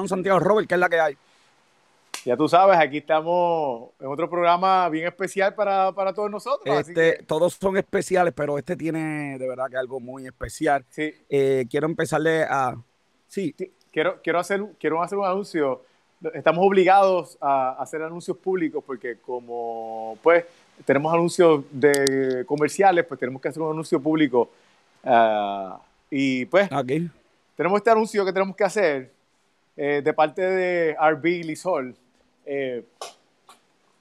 John Santiago Robert, que es la que hay. Ya tú sabes, aquí estamos en otro programa bien especial para, todos nosotros. Este, Todos son especiales, pero este tiene de verdad que algo muy especial. Sí. Eh, quiero empezarle a... Sí. Quiero, quiero, hacer, quiero hacer un anuncio. Estamos obligados a hacer anuncios públicos porque como pues tenemos anuncios de comerciales, pues tenemos que hacer un anuncio público. Ah, y pues tenemos este anuncio que tenemos que hacer eh, de parte de RB Lisol. Eh,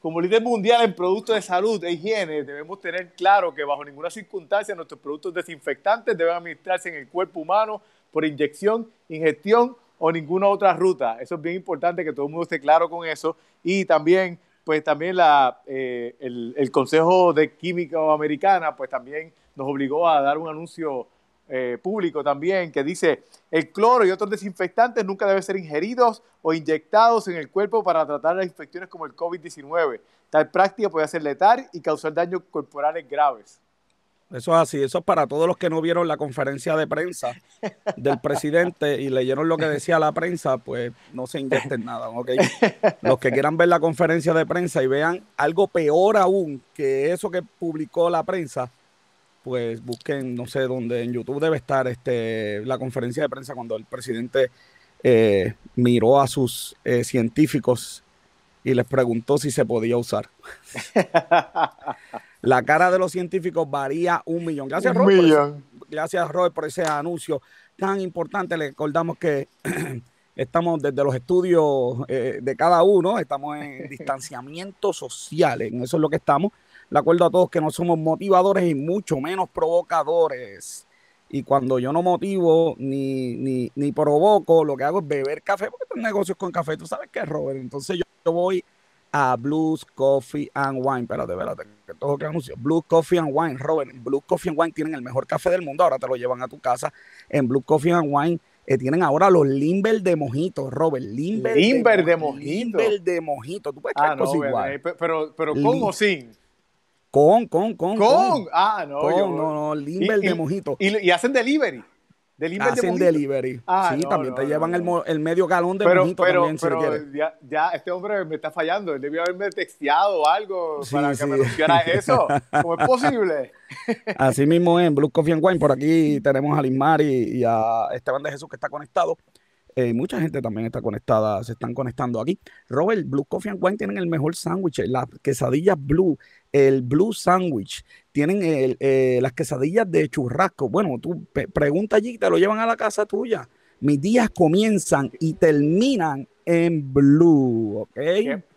como líder mundial en productos de salud e higiene, debemos tener claro que bajo ninguna circunstancia nuestros productos desinfectantes deben administrarse en el cuerpo humano por inyección, ingestión o ninguna otra ruta. Eso es bien importante que todo el mundo esté claro con eso. Y también, pues también la, eh, el, el, Consejo de Química Americana, pues también nos obligó a dar un anuncio eh, público también que dice el cloro y otros desinfectantes nunca deben ser ingeridos o inyectados en el cuerpo para tratar las infecciones como el COVID-19. Tal práctica puede ser letal y causar daños corporales graves. Eso es así, eso es para todos los que no vieron la conferencia de prensa del presidente y leyeron lo que decía la prensa, pues no se inyecten nada, ¿ok? Los que quieran ver la conferencia de prensa y vean algo peor aún que eso que publicó la prensa, pues busquen, no sé dónde, en YouTube debe estar este, la conferencia de prensa cuando el presidente eh, miró a sus eh, científicos y les preguntó si se podía usar. la cara de los científicos varía un millón. Gracias, Robert. Gracias, Robert, por ese anuncio tan importante. Le recordamos que estamos desde los estudios eh, de cada uno, estamos en distanciamiento social, en eso es lo que estamos. Le acuerdo a todos que no somos motivadores y mucho menos provocadores. Y cuando yo no motivo ni, ni, ni provoco, lo que hago es beber café, porque tengo negocios con café. Tú sabes qué, Robert. Entonces yo, voy a Blues Coffee and Wine. Espérate, espérate, que todo que anuncio. Blues Coffee and Wine, Robert. Blues Coffee and Wine tienen el mejor café del mundo. Ahora te lo llevan a tu casa. En Blues Coffee and Wine eh, tienen ahora los Limber de mojito, Robert. Limber, Limber de, mojito. Limber de mojito. Tú puedes ah, no, igual. Pero, pero con o sin. Con, con, con. Con. Ah, no. Con, no, no. Limber de mojito. Y, hacen delivery. Delivery hacen delivery. Ah, sí, también te llevan el, el, medio galón de mojito pero, también, pero si ya, ya, este hombre me está fallando. Él debió haberme texteado o algo para que me anunciara eso. ¿Cómo es posible? Así mismo en Blue Coffee and Wine. Por aquí tenemos a Lismar y, y a Esteban de Jesús que está conectado. Eh, mucha gente también está conectada, se están conectando aquí. Robert, Blue Coffee and Wine tienen el mejor sándwich, las quesadillas Blue, el Blue Sandwich, tienen eh, las quesadillas de churrasco. Bueno, tú pregunta allí, te lo llevan a la casa tuya. Mis días comienzan y terminan en Blue, ¿ok?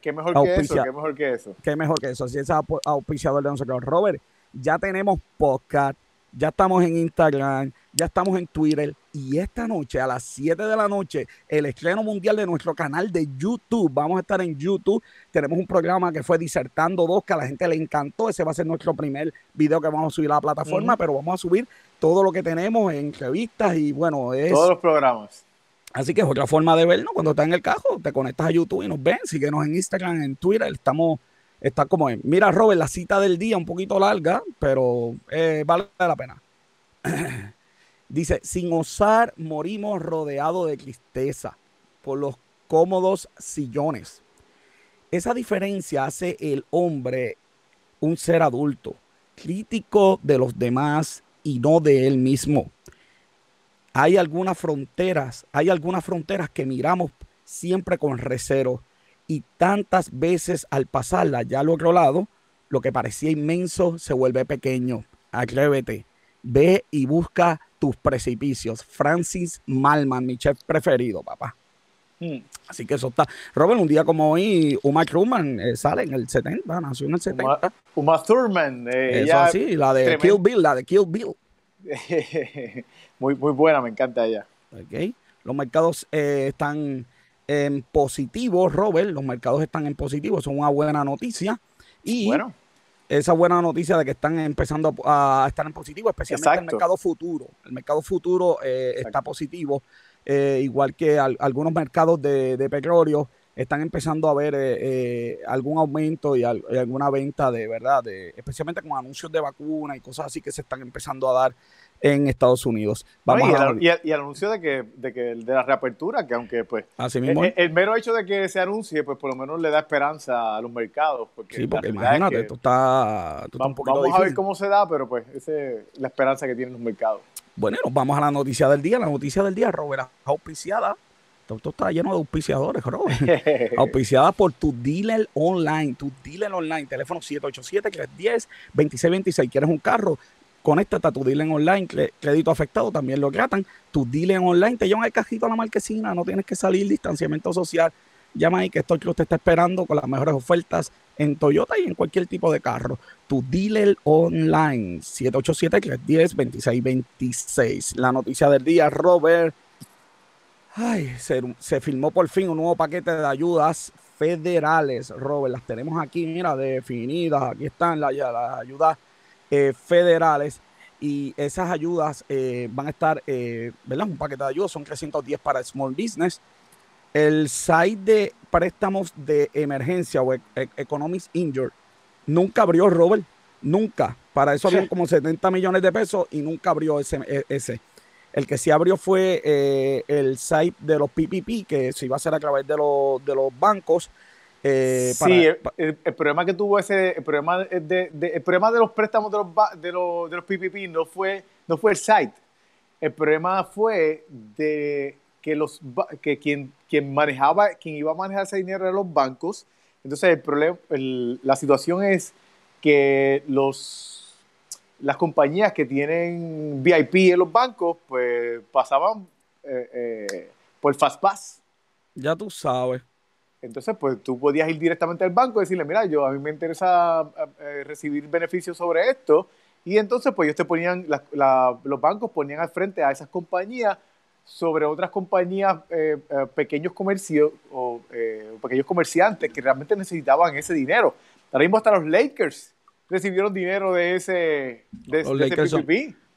¿Qué, mejor que eso? ¿Qué mejor que eso? Qué mejor que eso. Así es auspiciador de nosotros. Robert, ya tenemos podcast, ya estamos en Instagram, ya estamos en Twitter y esta noche a las 7 de la noche el estreno mundial de nuestro canal de YouTube. Vamos a estar en YouTube. Tenemos un programa que fue Disertando 2 que a la gente le encantó. Ese va a ser nuestro primer video que vamos a subir a la plataforma, pero vamos a subir todo lo que tenemos en entrevistas y bueno, es... Todos los programas. Así que es otra forma de vernos. Cuando estás en el cajo, te conectas a YouTube y nos ven. Síguenos en Instagram, en Twitter. Estamos, está como en. Mira, Robert, la cita del día un poquito larga, pero eh, vale la pena. Dice, sin osar morimos rodeados de tristeza por los cómodos sillones. Esa diferencia hace el hombre un ser adulto, crítico de los demás y no de él mismo. Hay algunas fronteras, hay algunas fronteras que miramos siempre con recero y tantas veces al pasarla ya al otro lado, lo que parecía inmenso se vuelve pequeño. Atrévete, ve y busca tus precipicios. Francis Malman, mi chef preferido, papá. Hmm. Así que eso está. Robert, un día como hoy, Uma Thurman eh, sale en el 70, nació en el 70. Uma, Thurman. Eh, eso sí, la de Kill Bill, la de Kill Bill. muy, muy buena, me encanta ella. Okay. Los mercados eh, están en positivo, Robert. Los mercados están en positivo, son una buena noticia. Y bueno esa buena noticia de que están empezando a, estar en positivo, especialmente el mercado futuro. El mercado futuro eh, está positivo, eh, igual que algunos mercados de, petróleo están empezando a ver eh, algún aumento y, alguna venta de verdad, de, especialmente con anuncios de vacuna y cosas así que se están empezando a dar en Estados Unidos. Vamos y, el, anuncio de que, de que de la reapertura, que aunque pues Así mismo el, mero hecho de que se anuncie, pues por lo menos le da esperanza a los mercados. Porque sí, porque imagínate, esto está, vamos, vamos a ver cómo se da, pero pues esa es la esperanza que tienen los mercados. Bueno, nos vamos a la noticia del día. La noticia del día, Robert, auspiciada. Esto está lleno de auspiciadores, Robert. auspiciada por tu dealer online. Tu dealer online. Teléfono 787-310-2626. ¿Quieres un carro? Conéctate a tu dealer online, crédito afectado, también lo tratan. Tu dealer online te llevan el cajito a la marquesina, no tienes que salir, distanciamiento social. Llama ahí que esto que usted está esperando con las mejores ofertas en Toyota y en cualquier tipo de carro. Tu dealer online, 787-310-2626. La noticia del día, Robert. Ay, se, se firmó por fin un nuevo paquete de ayudas federales, Robert. Las tenemos aquí, mira, definidas. Aquí están las, las ayudas eh, federales y esas ayudas eh, van a estar, eh, ¿verdad? Un paquete de ayudas, son 310 para Small Business. El site de préstamos de emergencia o e-, e-, Economics Injured nunca abrió, Robert, nunca. Para eso habían como 70 millones de pesos y nunca abrió ese. E-, ese. El que sí abrió fue el site de los PPP, que se iba a hacer a través de, los, de los bancos eh, sí, el, problema que tuvo ese, el problema de, el problema de los préstamos de los, de los, de los PPP no fue, no fue el site. El problema fue de que, los, que quien, quien manejaba, quien iba a manejar ese dinero eran los bancos. Entonces, el problema, la situación es que los, las compañías que tienen VIP en los bancos, pues pasaban eh, eh, por FastPass. Ya tú sabes. Entonces, pues tú podías ir directamente al banco y decirle, mira, yo a mí me interesa eh, recibir beneficios sobre esto. Y entonces, pues ellos te ponían, los bancos ponían al frente a esas compañías sobre otras compañías, eh, eh, pequeños comercios o pequeños comerciantes que realmente necesitaban ese dinero. Ahora mismo hasta los Lakers recibieron dinero de ese, de, los Lakers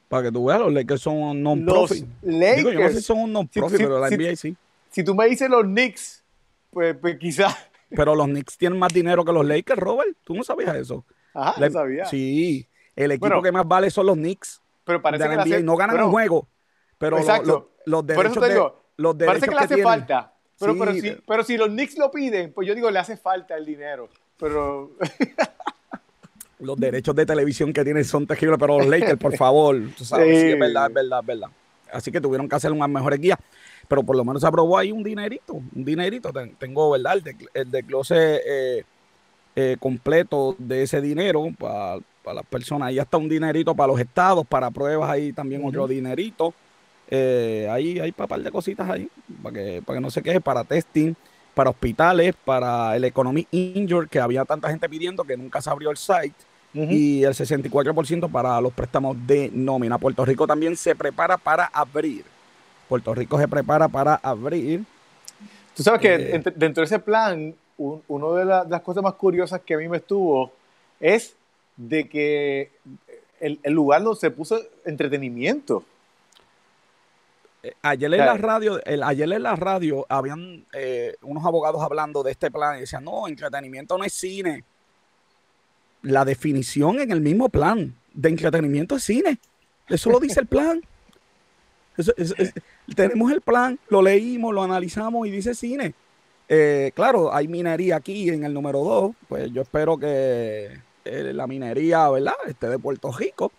para que tú veas, los Lakers son un non-profit. Digo, yo no sé si son un non-profit, pero la NBA sí. Si tú me dices los Knicks, pues, pues quizás. Pero los Knicks tienen más dinero que los Lakers, Robert. ¿Tú no sabías eso? Ajá, no sabía. Sí, el equipo que más vale son los Knicks. Pero parece que no ganan un juego. Pero exacto. los derechos Por eso te digo, los parece que le hace falta. Pero, pero, si, pero si los Knicks lo piden, pues yo digo, le hace falta el dinero. Pero. los derechos de televisión que tienen son terribles, pero los Lakers, por favor, tú sabes, sí. es verdad, es verdad, es verdad. Así que tuvieron que hacer unas mejores guías pero por lo menos se aprobó ahí un dinerito, un dinerito. Tengo, ¿verdad? El, desglose eh, eh, completo de ese dinero para, las personas. Ahí está un dinerito para los estados, para pruebas ahí también otro dinerito. Eh, ahí hay un par de cositas ahí, para que, para que no se queje, para testing, para hospitales, para el Economy Injured, que había tanta gente pidiendo que nunca se abrió el site. Y el 64% para los préstamos de nómina. Puerto Rico también se prepara para abrir Puerto Rico se prepara para abrir. Tú sabes que eh, dentro de ese plan, una de, las cosas más curiosas que a mí me estuvo es de que el, lugar donde se puso entretenimiento. Eh, ayer en la radio, el, ayer en la radio habían eh, unos abogados hablando de este plan y decían, no, entretenimiento no es cine. La definición en el mismo plan de entretenimiento es cine. Eso lo dice el plan tenemos el plan, lo leímos, lo analizamos y dice cine. Eh, claro, hay minería aquí en el número 2, pues yo espero que eh, la minería, ¿verdad? Esté de Puerto Rico.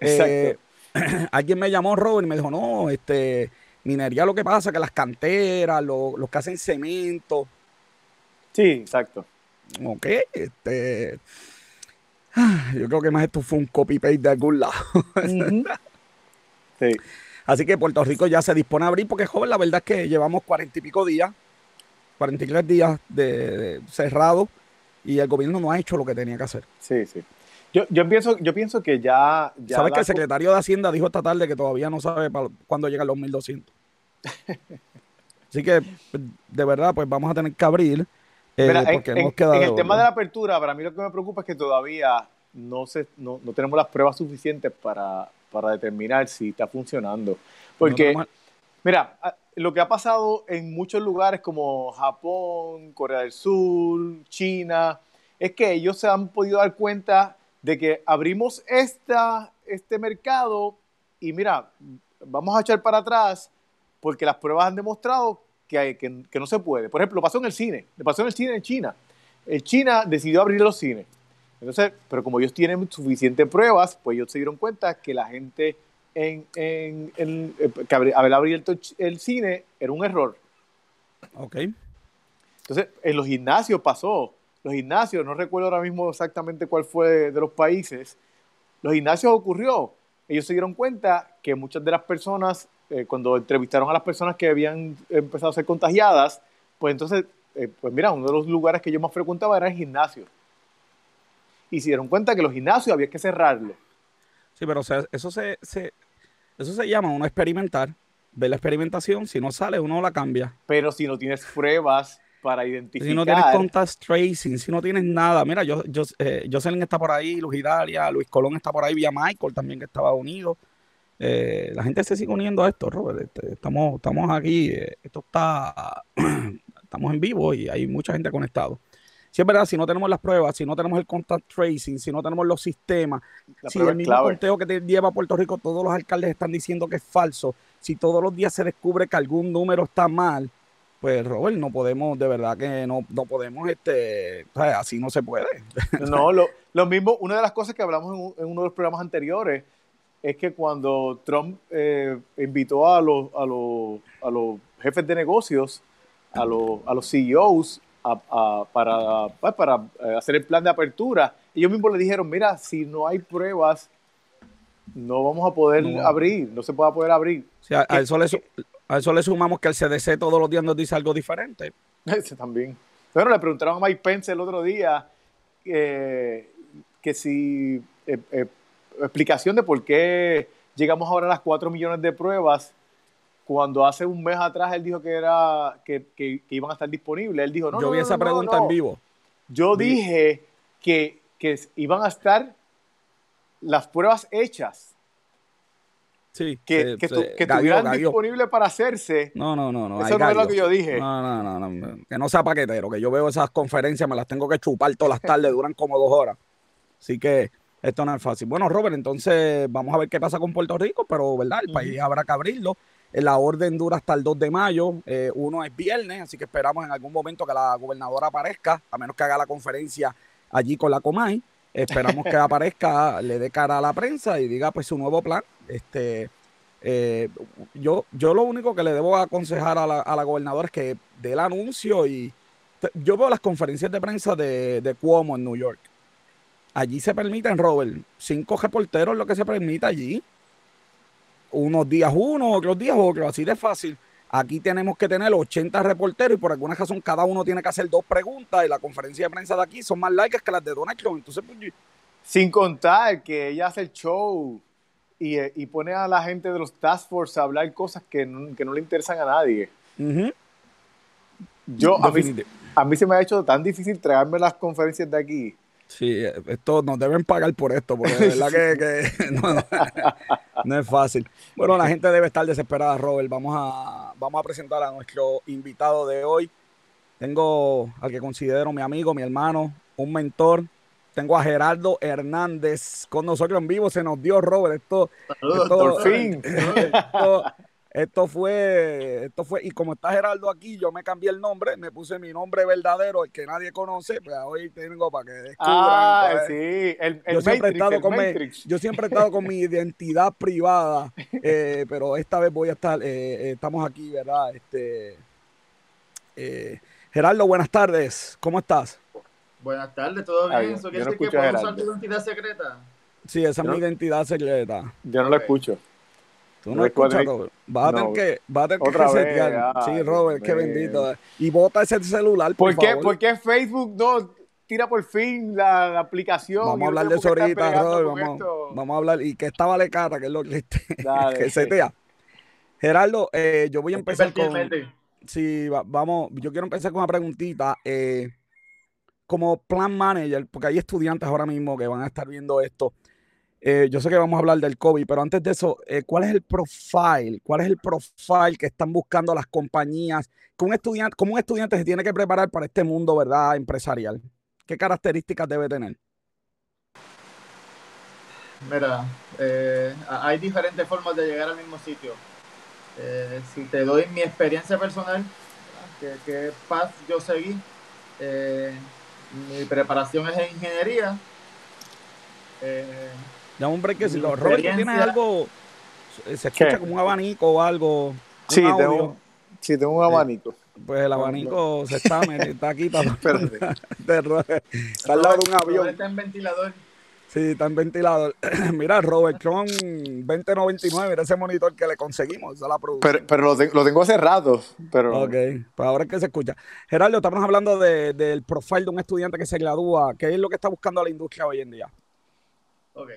Eh, alguien me llamó Robert y me dijo, no, este, minería lo que pasa que las canteras, los que hacen cemento. Sí, exacto. Ok, este. Yo creo que más esto fue un copy-paste de algún lado. sí. Así que Puerto Rico ya se dispone a abrir porque, joven, la verdad es que llevamos cuarenta y pico días, 43 días de, cerrado y el gobierno no ha hecho lo que tenía que hacer. Sí, sí. Yo, yo, pienso, yo pienso que ya... ya ¿Sabes que el secretario de Hacienda dijo esta tarde que todavía no sabe cuándo llegan los 1.200? Así que, de verdad, pues vamos a tener que abrir. Eh, porque en, en el tema de la apertura, para mí lo que me preocupa es que todavía no, se, no, no tenemos las pruebas suficientes para, para determinar si está funcionando. Porque, mira, lo que ha pasado en muchos lugares como Japón, Corea del Sur, China, es que ellos se han podido dar cuenta de que abrimos esta, este mercado y mira, vamos a echar para atrás porque las pruebas han demostrado que, que, no se puede. Por ejemplo, pasó en el cine, pasó en el cine en China. El China decidió abrir los cines. Entonces, pero como ellos tienen suficientes pruebas, pues ellos se dieron cuenta que la gente en, en, eh, que haber abierto el cine era un error. Ok. Entonces, en los gimnasios pasó. Los gimnasios, no recuerdo ahora mismo exactamente cuál fue de los países, los gimnasios ocurrió. Ellos se dieron cuenta que muchas de las personas, eh, cuando entrevistaron a las personas que habían empezado a ser contagiadas, pues entonces, eh, pues mira, uno de los lugares que yo más frecuentaba era el gimnasio. Y se dieron cuenta que los gimnasios había que cerrarlos. Sí, pero eso se, eso se llama uno experimentar, ver la experimentación, si no sale uno la cambia. Pero si no tienes pruebas para identificar. Si no tienes contact tracing, si no tienes nada. Mira, yo, yo, eh, Jocelyn está por ahí, Luis Hidalia, Luis Colón está por ahí, vía Michael también que estaba unido. Eh, la gente se sigue uniendo a esto, Robert. Este, estamos, estamos aquí, eh, esto está, estamos en vivo y hay mucha gente conectado. Si es verdad, si no tenemos las pruebas, si no tenemos el contact tracing, si no tenemos los sistemas, si el mismo conteo que te lleva a Puerto Rico, todos los alcaldes están diciendo que es falso, si todos los días se descubre que algún número está mal, pues Robert, no podemos, de verdad que no, no podemos, este, así no se puede. No, lo, lo, mismo, una de las cosas que hablamos en, uno de los programas anteriores es que cuando Trump eh, invitó a los, a, los, a los jefes de negocios, a los, a los CEOs, para, pues, para eh, hacer el plan de apertura. Ellos mismos le dijeron, mira, si no hay pruebas, no vamos a poder abrir, no se puede poder abrir. a, eso le, a eso le sumamos que el CDC todos los días nos dice algo diferente. Ese también. Bueno, le preguntaron a Mike Pence el otro día eh, que si eh, explicación de por qué llegamos ahora a las 4 millones de pruebas cuando hace un mes atrás él dijo que era que, que, iban a estar disponibles. Él dijo, no, Yo vi esa pregunta en vivo. Yo dije que, que iban a estar las pruebas hechas. Sí, que, que, estuvieran disponibles para hacerse. No, no, no, no. Eso no es lo que yo dije. No, no, no, no, Que no sea paquetero, que yo veo esas conferencias, me las tengo que chupar todas las tardes, duran como dos horas. Así que esto no es fácil. Bueno, Robert, entonces vamos a ver qué pasa con Puerto Rico, pero verdad, el país habrá que abrirlo. La orden dura hasta el 2 de mayo. Eh, uno es viernes, así que esperamos en algún momento que la gobernadora aparezca, a menos que haga la conferencia allí con la Comay. Esperamos que aparezca, le dé cara a la prensa y diga pues su nuevo plan. Este, eh, yo, yo lo único que le debo aconsejar a la, a la gobernadora es que dé el anuncio y yo veo las conferencias de prensa de, de Cuomo en New York. Allí se permiten, Robert, cinco reporteros lo que se permite allí unos días uno, otros días otro, así de fácil. Aquí tenemos que tener 80 reporteros y por alguna razón cada uno tiene que hacer dos preguntas y la conferencia de prensa de aquí son más largas que las de Donald Trump. Entonces, pues, Sin contar que ella hace el show y, y, pone a la gente de los task force a hablar cosas que no, que no le interesan a nadie. Yo, a mí, a mí se me ha hecho tan difícil traerme las conferencias de aquí Sí, esto nos deben pagar por esto, porque de verdad que, no, es fácil. Bueno, la gente debe estar desesperada, Robert. Vamos a, vamos a presentar a nuestro invitado de hoy. Tengo al que considero mi amigo, mi hermano, un mentor. Tengo a Gerardo Hernández con nosotros en vivo. Se nos dio, Robert. Esto, por fin. Esto fue, esto fue, y como está Geraldo aquí, yo me cambié el nombre, me puse mi nombre verdadero, el que nadie conoce, pues hoy tengo para que descubran. Ah, sí, el, yo, siempre he estado con mi, yo siempre he estado con mi identidad privada, eh, pero esta vez voy a estar, eh, eh, estamos aquí, ¿verdad? Este, Geraldo, buenas tardes, ¿cómo estás? Buenas tardes, ¿todo bien? ¿Eso quiere decir que puedo usar tu identidad secreta? Sí, esa es mi identidad secreta. Yo no la escucho. Tú no escuchas, Robert. Vas a tener que, vas a tener que resetear. sí, Robert, qué bendito. Y bota ese celular, por, ¿Por qué, ¿Por qué Facebook no tira por fin la, aplicación? Vamos a hablar de eso ahorita, Robert. Vamos, vamos, a hablar. Y que esta vale cara, que es lo que, que setea. Gerardo, eh, yo voy a empezar con... Sí, vamos, yo quiero empezar con una preguntita. Eh, como plan manager, porque hay estudiantes ahora mismo que van a estar viendo esto. Eh, yo sé que vamos a hablar del COVID, pero antes de eso, eh, ¿cuál es el profile? ¿Cuál es el profile que están buscando las compañías? ¿Cómo un estudiante, cómo un estudiante se tiene que preparar para este mundo, verdad, empresarial? ¿Qué características debe tener? Mira, eh, hay diferentes formas de llegar al mismo sitio. si te doy mi experiencia personal, que, que path yo seguí, mi preparación es en ingeniería. Ya un brequecito. Robert, ¿tú tienes algo? Se escucha como un abanico o algo. Sí, tengo, sí, tengo un abanico. Pues el abanico se está, está aquí. Está, está al lado de un avión. Está en ventilador. Sí, está en ventilador. mira, Robert Tron 2099, mira ese monitor que le conseguimos, esa la Pero, pero lo, lo, tengo hace rato. Pero... Ok, pues ahora es que se escucha. Gerardo, estamos hablando de, del profile de un estudiante que se gradúa. ¿Qué es lo que está buscando la industria hoy en día? Ok,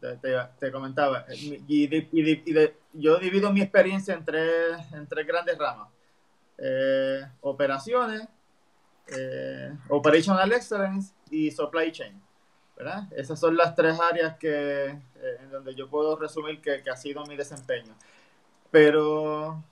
te, comentaba, eh, y, yo divido mi experiencia en tres, grandes ramas. Eh, operaciones, eh, Operational Excellence y Supply Chain. ¿verdad? Esas son las tres áreas que, en donde yo puedo resumir que, que ha sido mi desempeño. Pero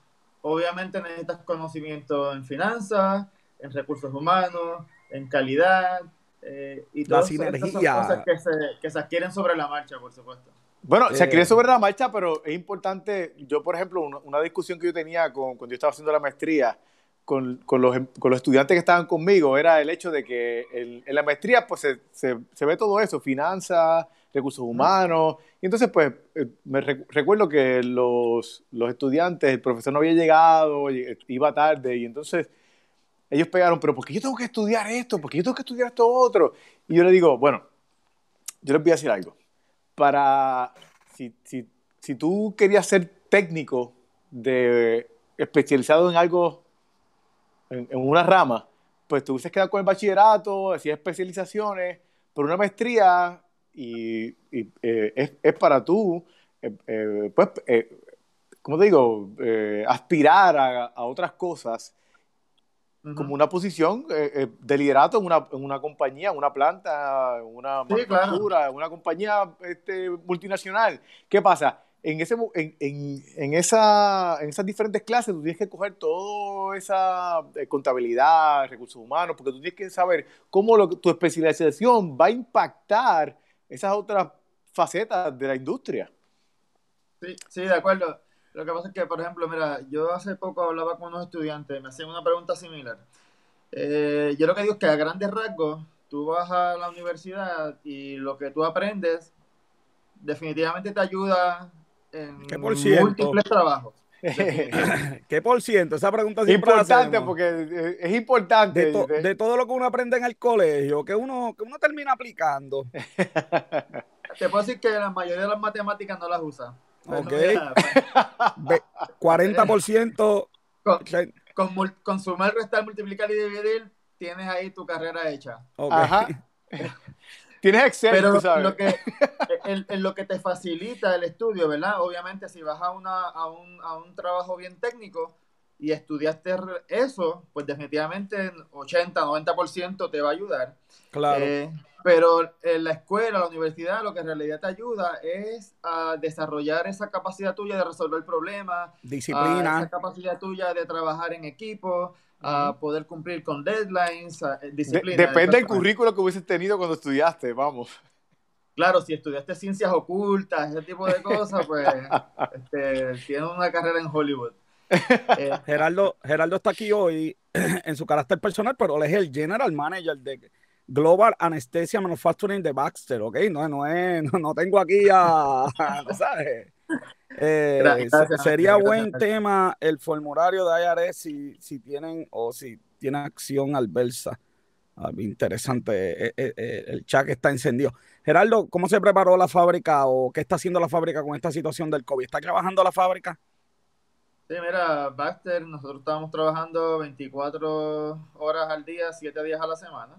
obviamente necesitas conocimiento en finanzas, en recursos humanos, en calidad, eh, y todas las cosas que se, que se adquieren sobre la marcha, por supuesto. Bueno, se eh, sobre la marcha, pero es importante, yo por ejemplo, una, discusión que yo tenía con, cuando yo estaba haciendo la maestría con, con, los, con, los, estudiantes que estaban conmigo era el hecho de que en la maestría pues se, se, se, ve todo eso, finanzas, recursos humanos, y entonces pues eh, me recuerdo que los, los estudiantes, el profesor no había llegado, iba tarde, y entonces ellos pegaron, pero ¿por qué yo tengo que estudiar esto? ¿Por qué yo tengo que estudiar esto otro? Y yo le digo, bueno, yo les voy a decir algo. Para, si, si, si tú querías ser técnico, de, especializado en algo, en, una rama, pues te hubieses quedado con el bachillerato, hacías especializaciones, pero una maestría y, y eh, es, es, para tú, eh, eh, pues, ¿cómo te digo?, aspirar a, a otras cosas como una posición eh, eh, de liderato en una, en una compañía, en una planta, en una manufactura, en una compañía este, multinacional. ¿Qué pasa? En, ese, en, en, en, esa, en esas diferentes clases tú tienes que coger toda esa eh, contabilidad, recursos humanos, porque tú tienes que saber cómo lo, tu especialización va a impactar esas otras facetas de la industria. Sí, sí, de acuerdo. Lo que pasa es que, por ejemplo, mira, yo hace poco hablaba con unos estudiantes, me hacían una pregunta similar. Eh, yo lo que digo es que a grandes rasgos, tú vas a la universidad y lo que tú aprendes definitivamente te ayuda en múltiples trabajos. ¿Qué por ciento? Esa pregunta es importante porque es importante. De, todo lo que uno aprende en el colegio, que uno, que uno termina aplicando. Te puedo decir que la mayoría de las matemáticas no las usa. Ok. 40%. Con, con, sumar, restar, multiplicar y dividir, tienes ahí tu carrera hecha. Ajá. tienes Excel, Pero Lo que, en, lo que te facilita el estudio, ¿verdad? Obviamente, si vas a, una, a, un, a un trabajo bien técnico y estudiaste eso, pues definitivamente 80, 90% te va a ayudar. Claro. Eh, pero en la escuela, la universidad, lo que en realidad te ayuda es a desarrollar esa capacidad tuya de resolver problemas, disciplina, esa capacidad tuya de trabajar en equipo, a poder cumplir con deadlines, eh, disciplina. depende del currículo que hubieses tenido cuando estudiaste, vamos. Claro, si estudiaste ciencias ocultas, ese tipo de cosas, pues este, tienes una carrera en Hollywood. Eh, Geraldo, Geraldo está aquí hoy en su carácter personal, pero él es el general manager de Global Anesthesia Manufacturing de Baxter, ¿ok? No, no, es, no, tengo aquí a, ¿sabes? Eh, sería buen tema el formulario de IRS si, si tienen o si tienen acción adversa. Ah, interesante, eh, eh, el chat está encendido. Geraldo, ¿cómo se preparó la fábrica o qué está haciendo la fábrica con esta situación del COVID? ¿Está trabajando la fábrica? Sí, mira, Baxter, nosotros estábamos trabajando 24 horas al día, 7 días a la semana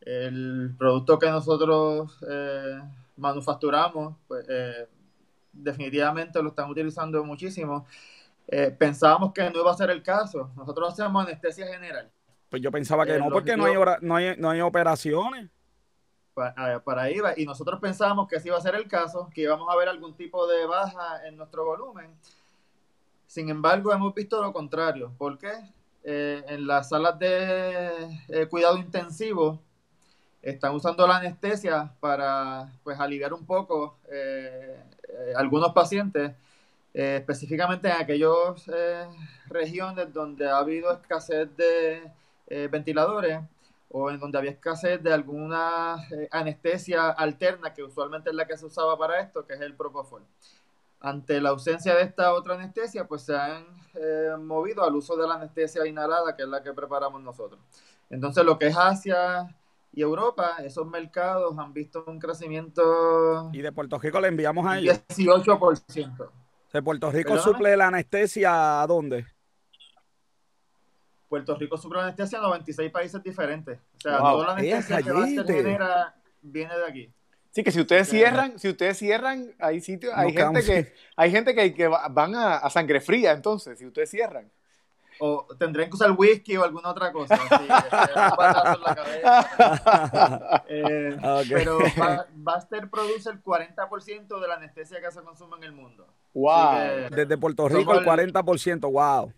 el producto que nosotros eh, manufacturamos, pues eh, definitivamente lo están utilizando muchísimo. Eh, pensábamos que no iba a ser el caso. Nosotros hacemos anestesia general. Pues yo pensaba que no, porque no hay, no, hay, no hay operaciones. para, para ir, y nosotros pensábamos que ese iba a ser el caso, que íbamos a ver algún tipo de baja en nuestro volumen. Sin embargo, hemos visto lo contrario. ¿Por qué? Eh, en las salas de cuidado intensivo están usando la anestesia para pues, aliviar un poco eh, algunos pacientes, específicamente en aquellas regiones donde ha habido escasez de ventiladores o en donde había escasez de alguna anestesia alterna, que usualmente es la que se usaba para esto, que es el Propofol ante la ausencia de esta otra anestesia, pues se han eh, movido al uso de la anestesia inhalada, que es la que preparamos nosotros. Entonces, lo que es Asia y Europa, esos mercados han visto un crecimiento... Y de Puerto Rico le enviamos a ellos. 18%. ¿De Puerto Rico suple la anestesia a dónde? Puerto Rico suple la anestesia a 96 países diferentes. O sea, toda la anestesia que va a ser genera viene de aquí. Sí, que si ustedes cierran, si ustedes cierran, hay sitios, hay gente que, hay gente que, que van a, sangre fría, entonces, si ustedes cierran. O tendrían que usar whisky o alguna otra cosa. Eh, pero Buster produce el 40% de la anestesia que se consume en el mundo. Wow. Desde Puerto Rico el 40%, wow.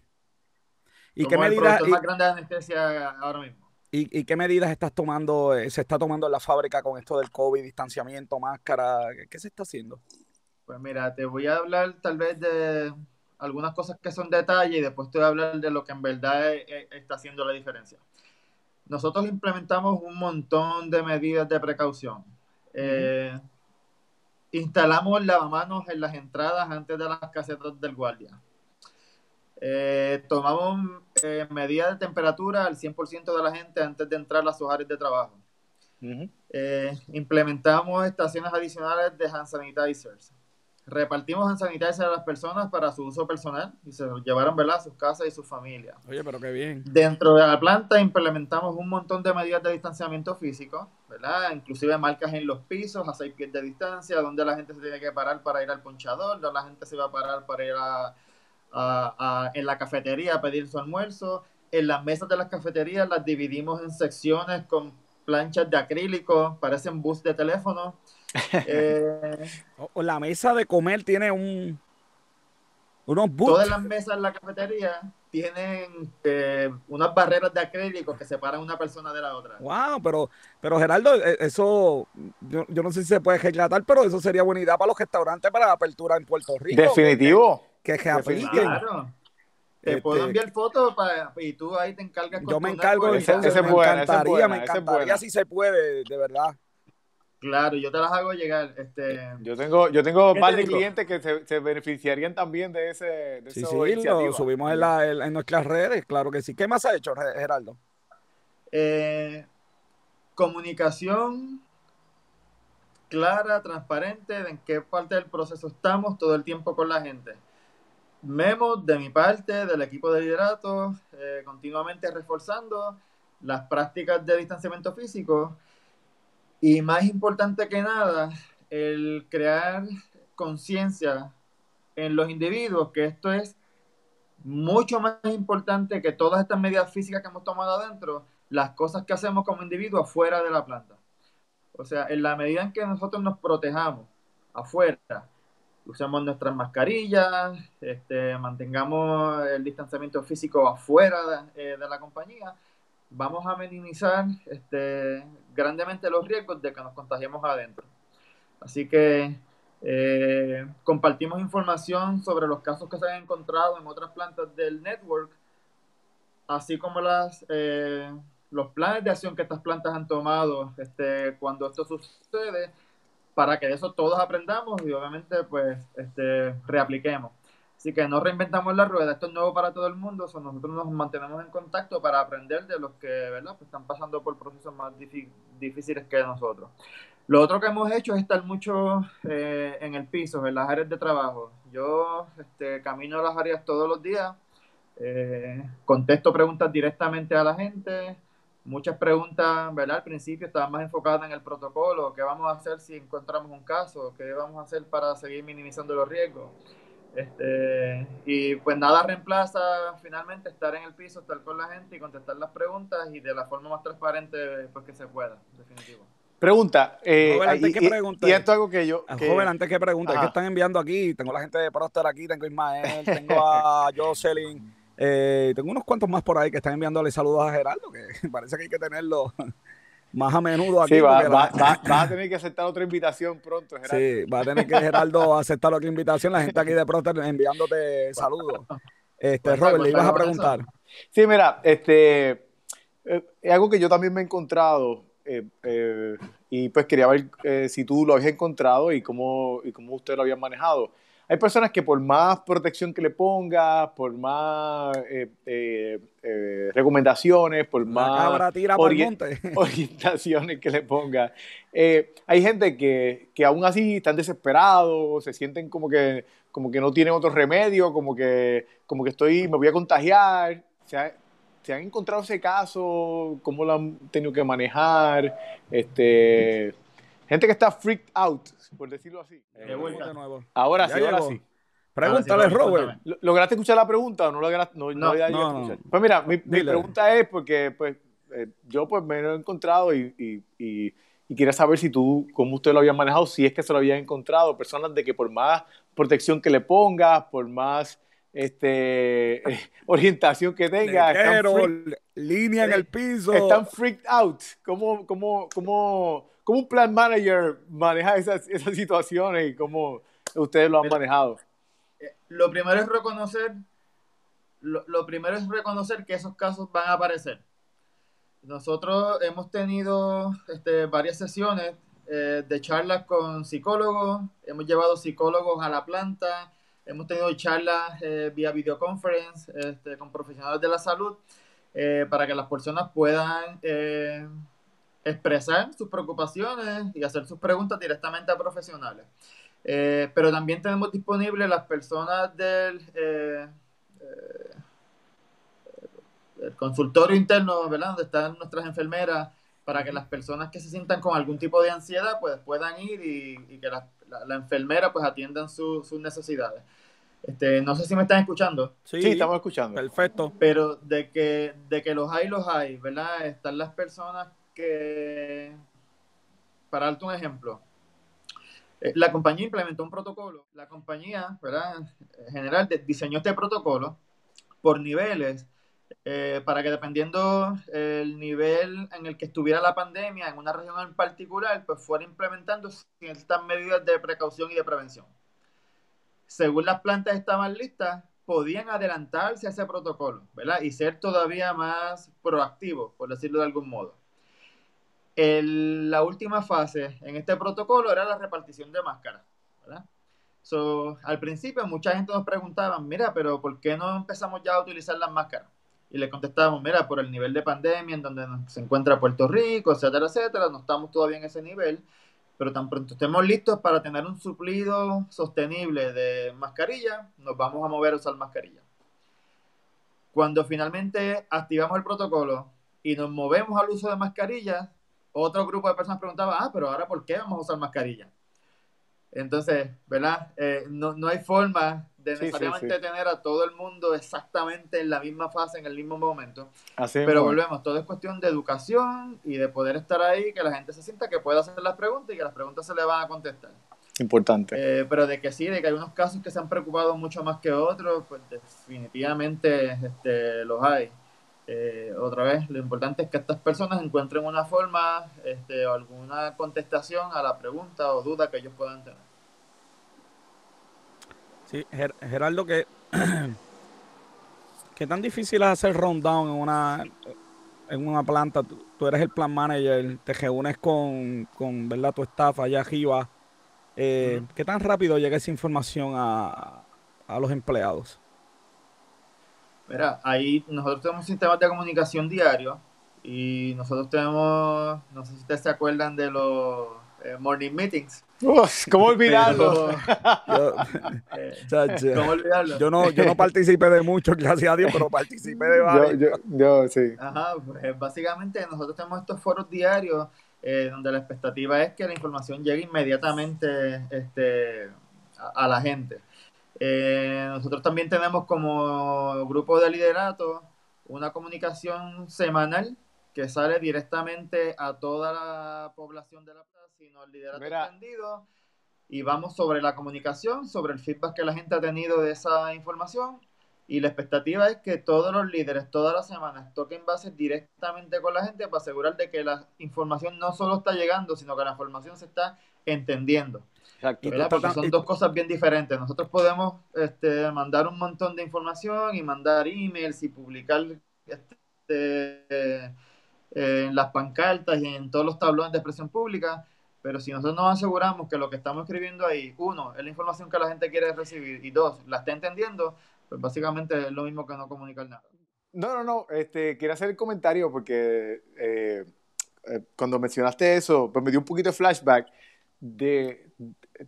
¿Y qué medida? El más grande de anestesia ahora mismo. ¿Y, qué medidas estás tomando, eh, se está tomando en la fábrica con esto del COVID, distanciamiento, máscara? ¿Qué se está haciendo? Pues mira, te voy a hablar tal vez de algunas cosas que son detalles y después te voy a hablar de lo que en verdad e, e, está haciendo la diferencia. Nosotros implementamos un montón de medidas de precaución. Eh, instalamos lavamanos en las entradas antes de las casetas del guardia. Eh, tomamos eh, medidas de temperatura al 100% de la gente antes de entrar a sus áreas de trabajo. Eh, implementamos estaciones adicionales de hand sanitizers. Repartimos sanitizers a las personas para su uso personal y se los llevaron a sus casas y sus familias. Oye, pero qué bien. Dentro de la planta implementamos un montón de medidas de distanciamiento físico, ¿verdad? Inclusive marcas en los pisos a 6 pies de distancia, donde la gente se tiene que parar para ir al ponchador, donde la gente se va a parar para ir a en la cafetería a pedir su almuerzo. En las mesas de las cafeterías las dividimos en secciones con planchas de acrílico, parecen bus de teléfono. Eh, o la mesa de comer tiene un unos bus. Todas las mesas en la cafetería tienen eh, unas barreras de acrílico que separan una persona de la otra. Wow, pero, pero Geraldo, eh, eso yo, no sé si se puede retratar, pero eso sería buena idea para los restaurantes para la apertura en Puerto Rico. Definitivo que se apliquen. Claro. Te puedo este, enviar fotos para, y tú ahí te encargas. Yo me encargo, entonces, me encantaría, me encantaría si se puede, de verdad. Claro, yo te las hago llegar. Este... Yo tengo, yo tengo un par de clientes que se, se, beneficiarían también de ese. De sí, sí, lo subimos en, la, en, nuestras redes, claro que sí. ¿Qué más ha hecho, Geraldo? Eh, comunicación clara, transparente de en qué parte del proceso estamos todo el tiempo con la gente. Memos de mi parte, del equipo de liderato, eh, continuamente reforzando las prácticas de distanciamiento físico y más importante que nada, el crear conciencia en los individuos que esto es mucho más importante que todas estas medidas físicas que hemos tomado adentro, las cosas que hacemos como individuos fuera de la planta. O sea, en la medida en que nosotros nos protejamos afuera, usemos nuestras mascarillas, este, mantengamos el distanciamiento físico afuera de, eh, la compañía, vamos a minimizar este, grandemente los riesgos de que nos contagiemos adentro. Así que eh, compartimos información sobre los casos que se han encontrado en otras plantas del network, así como las eh, los planes de acción que estas plantas han tomado este, cuando esto sucede, para que de eso todos aprendamos y obviamente pues este, reapliquemos. Así que no reinventamos la rueda, esto es nuevo para todo el mundo, nosotros nos mantenemos en contacto para aprender de los que ¿verdad? Pues están pasando por procesos más difíciles que nosotros. Lo otro que hemos hecho es estar mucho eh, en el piso, en las áreas de trabajo. Yo este, camino las áreas todos los días, eh, contesto preguntas directamente a la gente, muchas preguntas, ¿verdad? Al principio estaban más enfocadas en el protocolo, qué vamos a hacer si encontramos un caso, qué vamos a hacer para seguir minimizando los riesgos. Este, y pues nada reemplaza finalmente estar en el piso, estar con la gente y contestar las preguntas y de la forma más transparente pues, que se pueda, definitivo. Pregunta. Eh, Joven, antes y, que y- pregunte. y esto es algo que yo. Ah, que- Joven, antes que es Ajá. que están enviando aquí. Tengo la gente de Prosper aquí, tengo a Ismael, tengo a Jocelyn, eh, tengo unos cuantos más por ahí que están enviándole saludos a Gerardo, que parece que hay que tenerlo más a menudo aquí. sí, va, a tener que aceptar otra invitación pronto, Gerardo. Sí, va a tener que Gerardo aceptar otra invitación. La gente aquí de Prosper enviándote saludos. Este, Cuenta, Robert, le cuenta ibas a preguntar. Sí, mira, este eh, es algo que yo también me he encontrado eh, eh, y pues quería ver eh, si tú lo habías encontrado y cómo, y cómo ustedes lo habían manejado. Hay personas que por más protección que le pongas, por más eh, eh, eh, recomendaciones, por La más tira monte. orientaciones que le pongas, hay gente que, que aún así están desesperados, se sienten como que, como que no tienen otro remedio, como que, como que estoy, me voy a contagiar. Se, ha- se han encontrado ese caso, cómo lo han tenido que manejar. Este, gente que está freaked out, por decirlo así. De vuelta. De nuevo. Ahora Ya sí, ahora llegó. sí. Pregúntale, Ahora sí, Robert. cuéntame. ¿Lo- ¿Lograste escuchar la pregunta o no lograste? No, no, No, no, escuchar. Pues mira, mi, pregunta es porque pues, eh, yo pues me lo he encontrado y, y, y, y quería saber si tú, cómo usted lo había manejado, si es que se lo habían encontrado, personas de que por más protección que le pongas, por más este, eh, orientación que tenga, están, Letrero, freak- línea en el piso. están freaked out. ¿Cómo, cómo, cómo, cómo un plan manager maneja esas, esas situaciones y cómo ustedes lo han Mira. manejado? Eh, Lo primero es reconocer, lo, lo primero es reconocer que esos casos van a aparecer. Nosotros hemos tenido este, varias sesiones eh, de charlas con psicólogos, hemos llevado psicólogos a la planta, hemos tenido charlas eh, vía videoconference este, con profesionales de la salud eh, para que las personas puedan expresar sus preocupaciones y hacer sus preguntas directamente a profesionales. Eh, pero también tenemos disponibles las personas del eh, eh, el consultorio interno, ¿verdad? Donde están nuestras enfermeras, para que las personas que se sientan con algún tipo de ansiedad, pues puedan ir y, y que la, la- la enfermera pues atiendan su- sus necesidades. Este, no sé si me están escuchando, Sí, Sí, estamos escuchando. perfecto. pero de que, de que los hay, los hay, ¿verdad? Están las personas que, para darte un ejemplo, eh, la compañía implementó un protocolo, la compañía, ¿verdad? En general diseñó este protocolo por niveles eh, para que dependiendo el nivel en el que estuviera la pandemia en una región en particular, pues fuera implementando ciertas medidas de precaución y de prevención. Según las plantas estaban listas, podían adelantarse a ese protocolo, ¿verdad? Y ser todavía más proactivos, por decirlo de algún modo. La última fase en este protocolo era la repartición de máscaras. So, al principio mucha gente nos preguntaba, mira, pero ¿por qué no empezamos ya a utilizar las máscaras? Y le contestábamos, mira, por el nivel de pandemia en donde se encuentra Puerto Rico, etcétera, etcétera, no estamos todavía en ese nivel, pero tan pronto estemos listos para tener un suplido sostenible de mascarilla, nos vamos a mover a usar mascarilla. Cuando finalmente activamos el protocolo y nos movemos al uso de mascarillas, otro grupo de personas preguntaba, ah, pero ahora ¿por qué vamos a usar mascarilla? Entonces, ¿verdad? Eh, no, no hay forma de Sí, sí, necesariamente sí. tener a todo el mundo exactamente en la misma fase, en el mismo momento. Así Pero volvemos, todo es cuestión de educación y de poder estar ahí, que la gente se sienta que puede hacer las preguntas y que las preguntas se le van a contestar. Importante. Eh, pero de que sí, de que hay unos casos que se han preocupado mucho más que otros, pues definitivamente este, los hay. Eh, otra vez, lo importante es que estas personas encuentren una forma este, o alguna contestación a la pregunta o duda que ellos puedan tener. Sí, Ger- Gerardo, que ¿qué tan difícil es hacer rundown en una en una planta? Tú, tú eres el plan manager, te reúnes con, con ¿verdad? tu staff allá arriba. Eh. ¿Qué tan rápido llega esa información a, a los empleados? Mira, ahí nosotros tenemos sistemas de comunicación diario y nosotros tenemos, no sé si ustedes se acuerdan de los eh, morning meetings. Uf, ¿Cómo olvidarlo? Pero, Yo, eh, ¿Cómo olvidarlo? yo no, yo no participé de mucho, gracias a Dios, pero participé de yo, varios. yo, yo, sí. Ajá, pues básicamente nosotros tenemos estos foros diarios eh, donde la expectativa es que la información llegue inmediatamente este, a, a la gente. Eh, nosotros también tenemos como grupo de liderato una comunicación semanal que sale directamente a toda la población de la plaza, sino el liderato extendido. Y vamos sobre la comunicación, sobre el feedback que la gente ha tenido de esa información. Y la expectativa es que todos los líderes, todas las semanas, toquen bases directamente con la gente para asegurar de que la información no solo está llegando, sino que la información se está entendiendo. Exacto. Porque son dos cosas bien diferentes. Nosotros podemos este, mandar un montón de información y mandar emails y publicar este, en las pancartas y en todos los tablones de expresión pública, pero si nosotros nos aseguramos que lo que estamos escribiendo ahí, uno, es la información que la gente quiere recibir y dos, la está entendiendo, pues básicamente es lo mismo que no comunicar nada. No, no, no, este, quiero hacer el comentario porque eh, eh, cuando mencionaste eso, pues me dio un poquito de flashback de,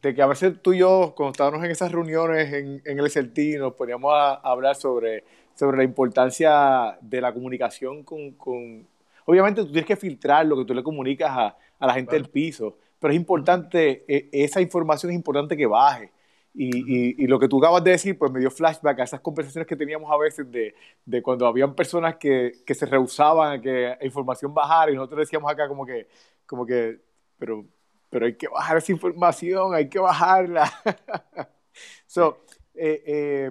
de que a veces tú y yo, cuando estábamos en esas reuniones en, en el SLT, nos poníamos a, hablar sobre, sobre la importancia de la comunicación con, con, Obviamente tú tienes que filtrar lo que tú le comunicas a, a la gente del piso, pero es importante, e, esa información es importante que baje. Y, y, lo que tú acabas de decir, pues me dio flashback a esas conversaciones que teníamos a veces de, de cuando habían personas que, que, se rehusaban a que información bajara y nosotros decíamos acá como que, como que, pero pero hay que bajar esa información, hay que bajarla. so, eh, eh,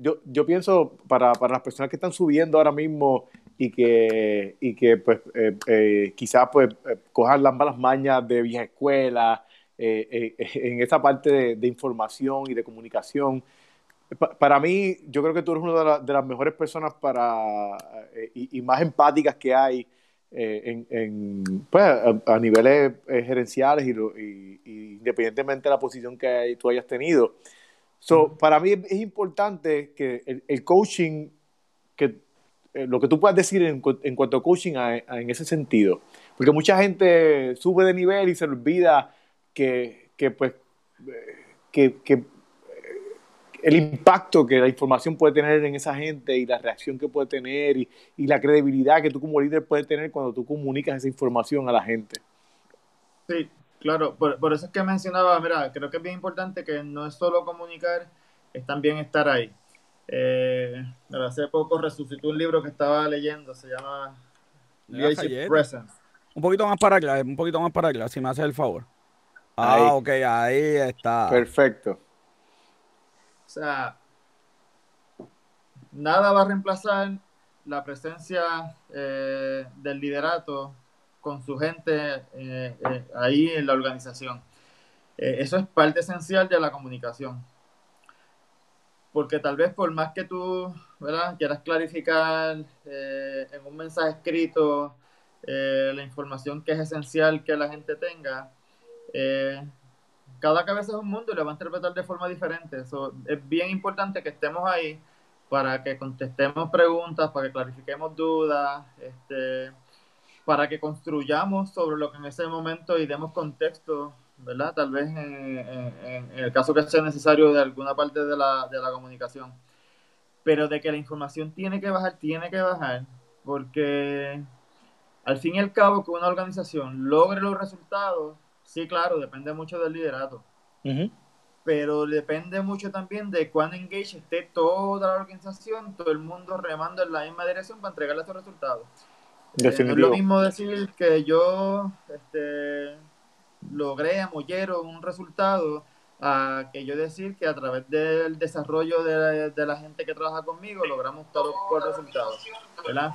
yo, yo, pienso para, para, las personas que están subiendo ahora mismo y que, y que pues, eh, quizás pues, cojan las malas mañas de vieja escuela, en esa parte de, de, información y de comunicación. para mí, yo creo que tú eres una de, las mejores personas para, y, y, más empáticas que hay eh, en, pues, a, niveles eh, gerenciales y, independientemente de la posición que tú hayas tenido. So, Para mí es, importante que el, coaching, que eh, lo que tú puedas decir en, en cuanto a coaching en ese sentido, porque mucha gente sube de nivel y se olvida que, que pues, que, que el impacto que la información puede tener en esa gente y la reacción que puede tener y, la credibilidad que tú como líder puedes tener cuando tú comunicas esa información a la gente. Sí, claro, por, eso es que mencionaba, mira, creo que es bien importante que no es solo comunicar, es también estar ahí. Eh, hace poco resucitó un libro que estaba leyendo, se llama Leadership Presence. Un poquito más para acá, un poquito más para acá, si me haces el favor. Ah, ok, ahí está. Perfecto. O sea, nada va a reemplazar la presencia eh, del liderato con su gente eh, eh, ahí en la organización. eso es parte esencial de la comunicación. Porque tal vez por más que tú quieras clarificar en un mensaje escrito la información que es esencial que la gente tenga, cada cabeza es un mundo y lo va a interpretar de forma diferente. es bien importante que estemos ahí para que contestemos preguntas, para que clarifiquemos dudas, este, para que construyamos sobre lo que en ese momento y demos contexto, ¿verdad? Tal vez en, el caso que sea necesario de alguna parte de la, de la comunicación. Pero de que la información tiene que bajar, tiene que bajar, porque al fin y al cabo que una organización logre los resultados Sí, claro, depende mucho del liderato. Pero depende mucho también de cuán engage esté toda la organización, todo el mundo remando en la misma dirección para entregarle estos resultados. Eh, es lo mismo decir que yo este, logré a Mollero un resultado a que yo decir que a través del desarrollo de, de la gente que trabaja conmigo logramos todos los resultados.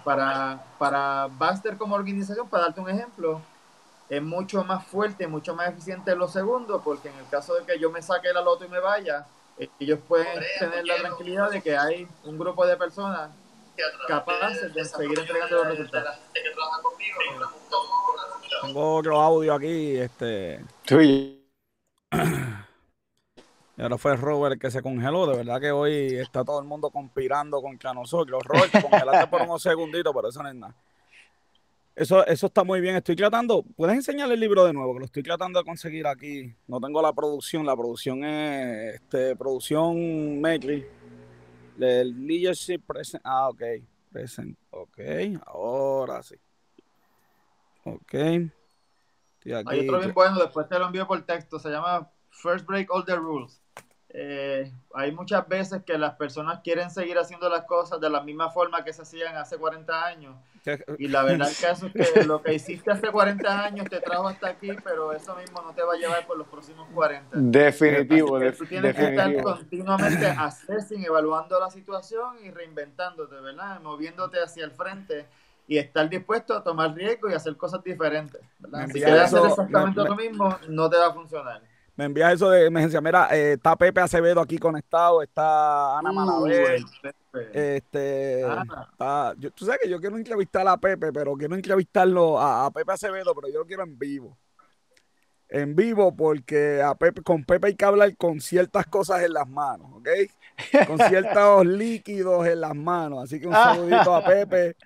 Para, para Buster como organización, para darte un ejemplo, es mucho más fuerte, mucho más eficiente los segundos, porque en el caso de que yo me saque la loto y me vaya, eh, ellos pueden tener la tranquilidad de que hay un grupo de personas capaces de seguir entregando los resultados. Tengo otro audio aquí, este. Y ahora fue Robert que se congeló. De verdad que hoy está todo el mundo conspirando contra nosotros. Robert, te congelaste por unos segunditos, pero eso no es nada. Eso, eso está muy bien. Estoy tratando, puedes enseñarle el libro de nuevo, que lo estoy tratando de conseguir aquí. No tengo la producción, la producción es este, producción Mekli. El leadership present. Ah, ok. Present. Ok. Ahora sí. Ok. Hay otro bien bueno, después te lo envío por texto. Se llama First Break All the Rules. Eh, hay muchas veces que las personas quieren seguir haciendo las cosas de la misma forma que se hacían hace 40 años. Y la verdad el caso es que lo que hiciste hace 40 años te trajo hasta aquí, pero eso mismo no te va a llevar por los próximos 40. Definitivo. tú tienes que estar continuamente assessing, evaluando la situación y reinventándote, ¿verdad? Moviéndote hacia el frente y estar dispuesto a tomar riesgo y hacer cosas diferentes. ¿verdad? Si quieres hacer exactamente lo mismo, no te va a funcionar me envía eso de emergencia. Mira, eh, está Pepe Acevedo aquí conectado, está Ana uh, Este, tú sabes que yo quiero entrevistar a Pepe, pero quiero entrevistarlo a, Pepe Acevedo, pero yo lo quiero en vivo. En vivo, porque a Pepe, con Pepe hay que hablar con ciertas cosas en las manos, ¿ok? Con ciertos líquidos en las manos. Así que un saludito a Pepe.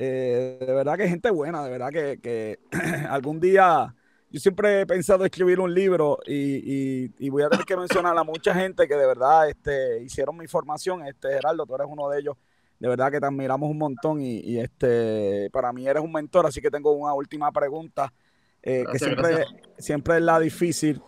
Eh, de verdad que gente buena, de verdad que, que algún día yo siempre he pensado escribir un libro y, voy a tener que mencionar a mucha gente que de verdad este, hicieron mi formación. Este, Gerardo, tú eres uno de ellos. De verdad que te admiramos un montón y, este, para mí eres un mentor, así que tengo una última pregunta eh, que siempre, siempre es la difícil.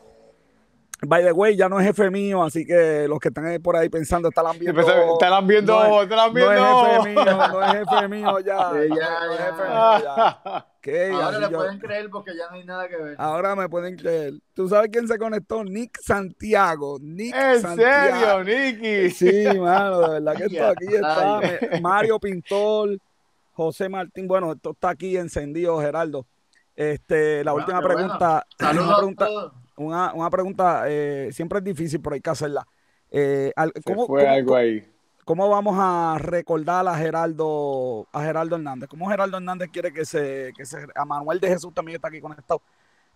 By the way, ya no es jefe mío, así que los que están por ahí pensando, están viendo. Están viendo, no, están viendo. No es jefe mío, no es jefe mío ya. ya, no es jefe mío ya. Ahora le pueden creer porque ya no hay nada que ver. Ahora me pueden creer. ¿Tú sabes quién se conectó? Nick Santiago. Nick ¿En serio, Nicky? Sí, mano, de verdad que esto aquí está. Mario Pintor, José Martín. Bueno, esto está aquí encendido, Geraldo. Este, la última pregunta. Una pregunta, una, una pregunta eh, siempre es difícil, pero hay que hacerla. Eh, ¿cómo, fue algo ahí. ¿Cómo vamos a recordar a Geraldo, a Geraldo Hernández? ¿Cómo Geraldo Hernández quiere que se, que se, a Manuel de Jesús también está aquí conectado?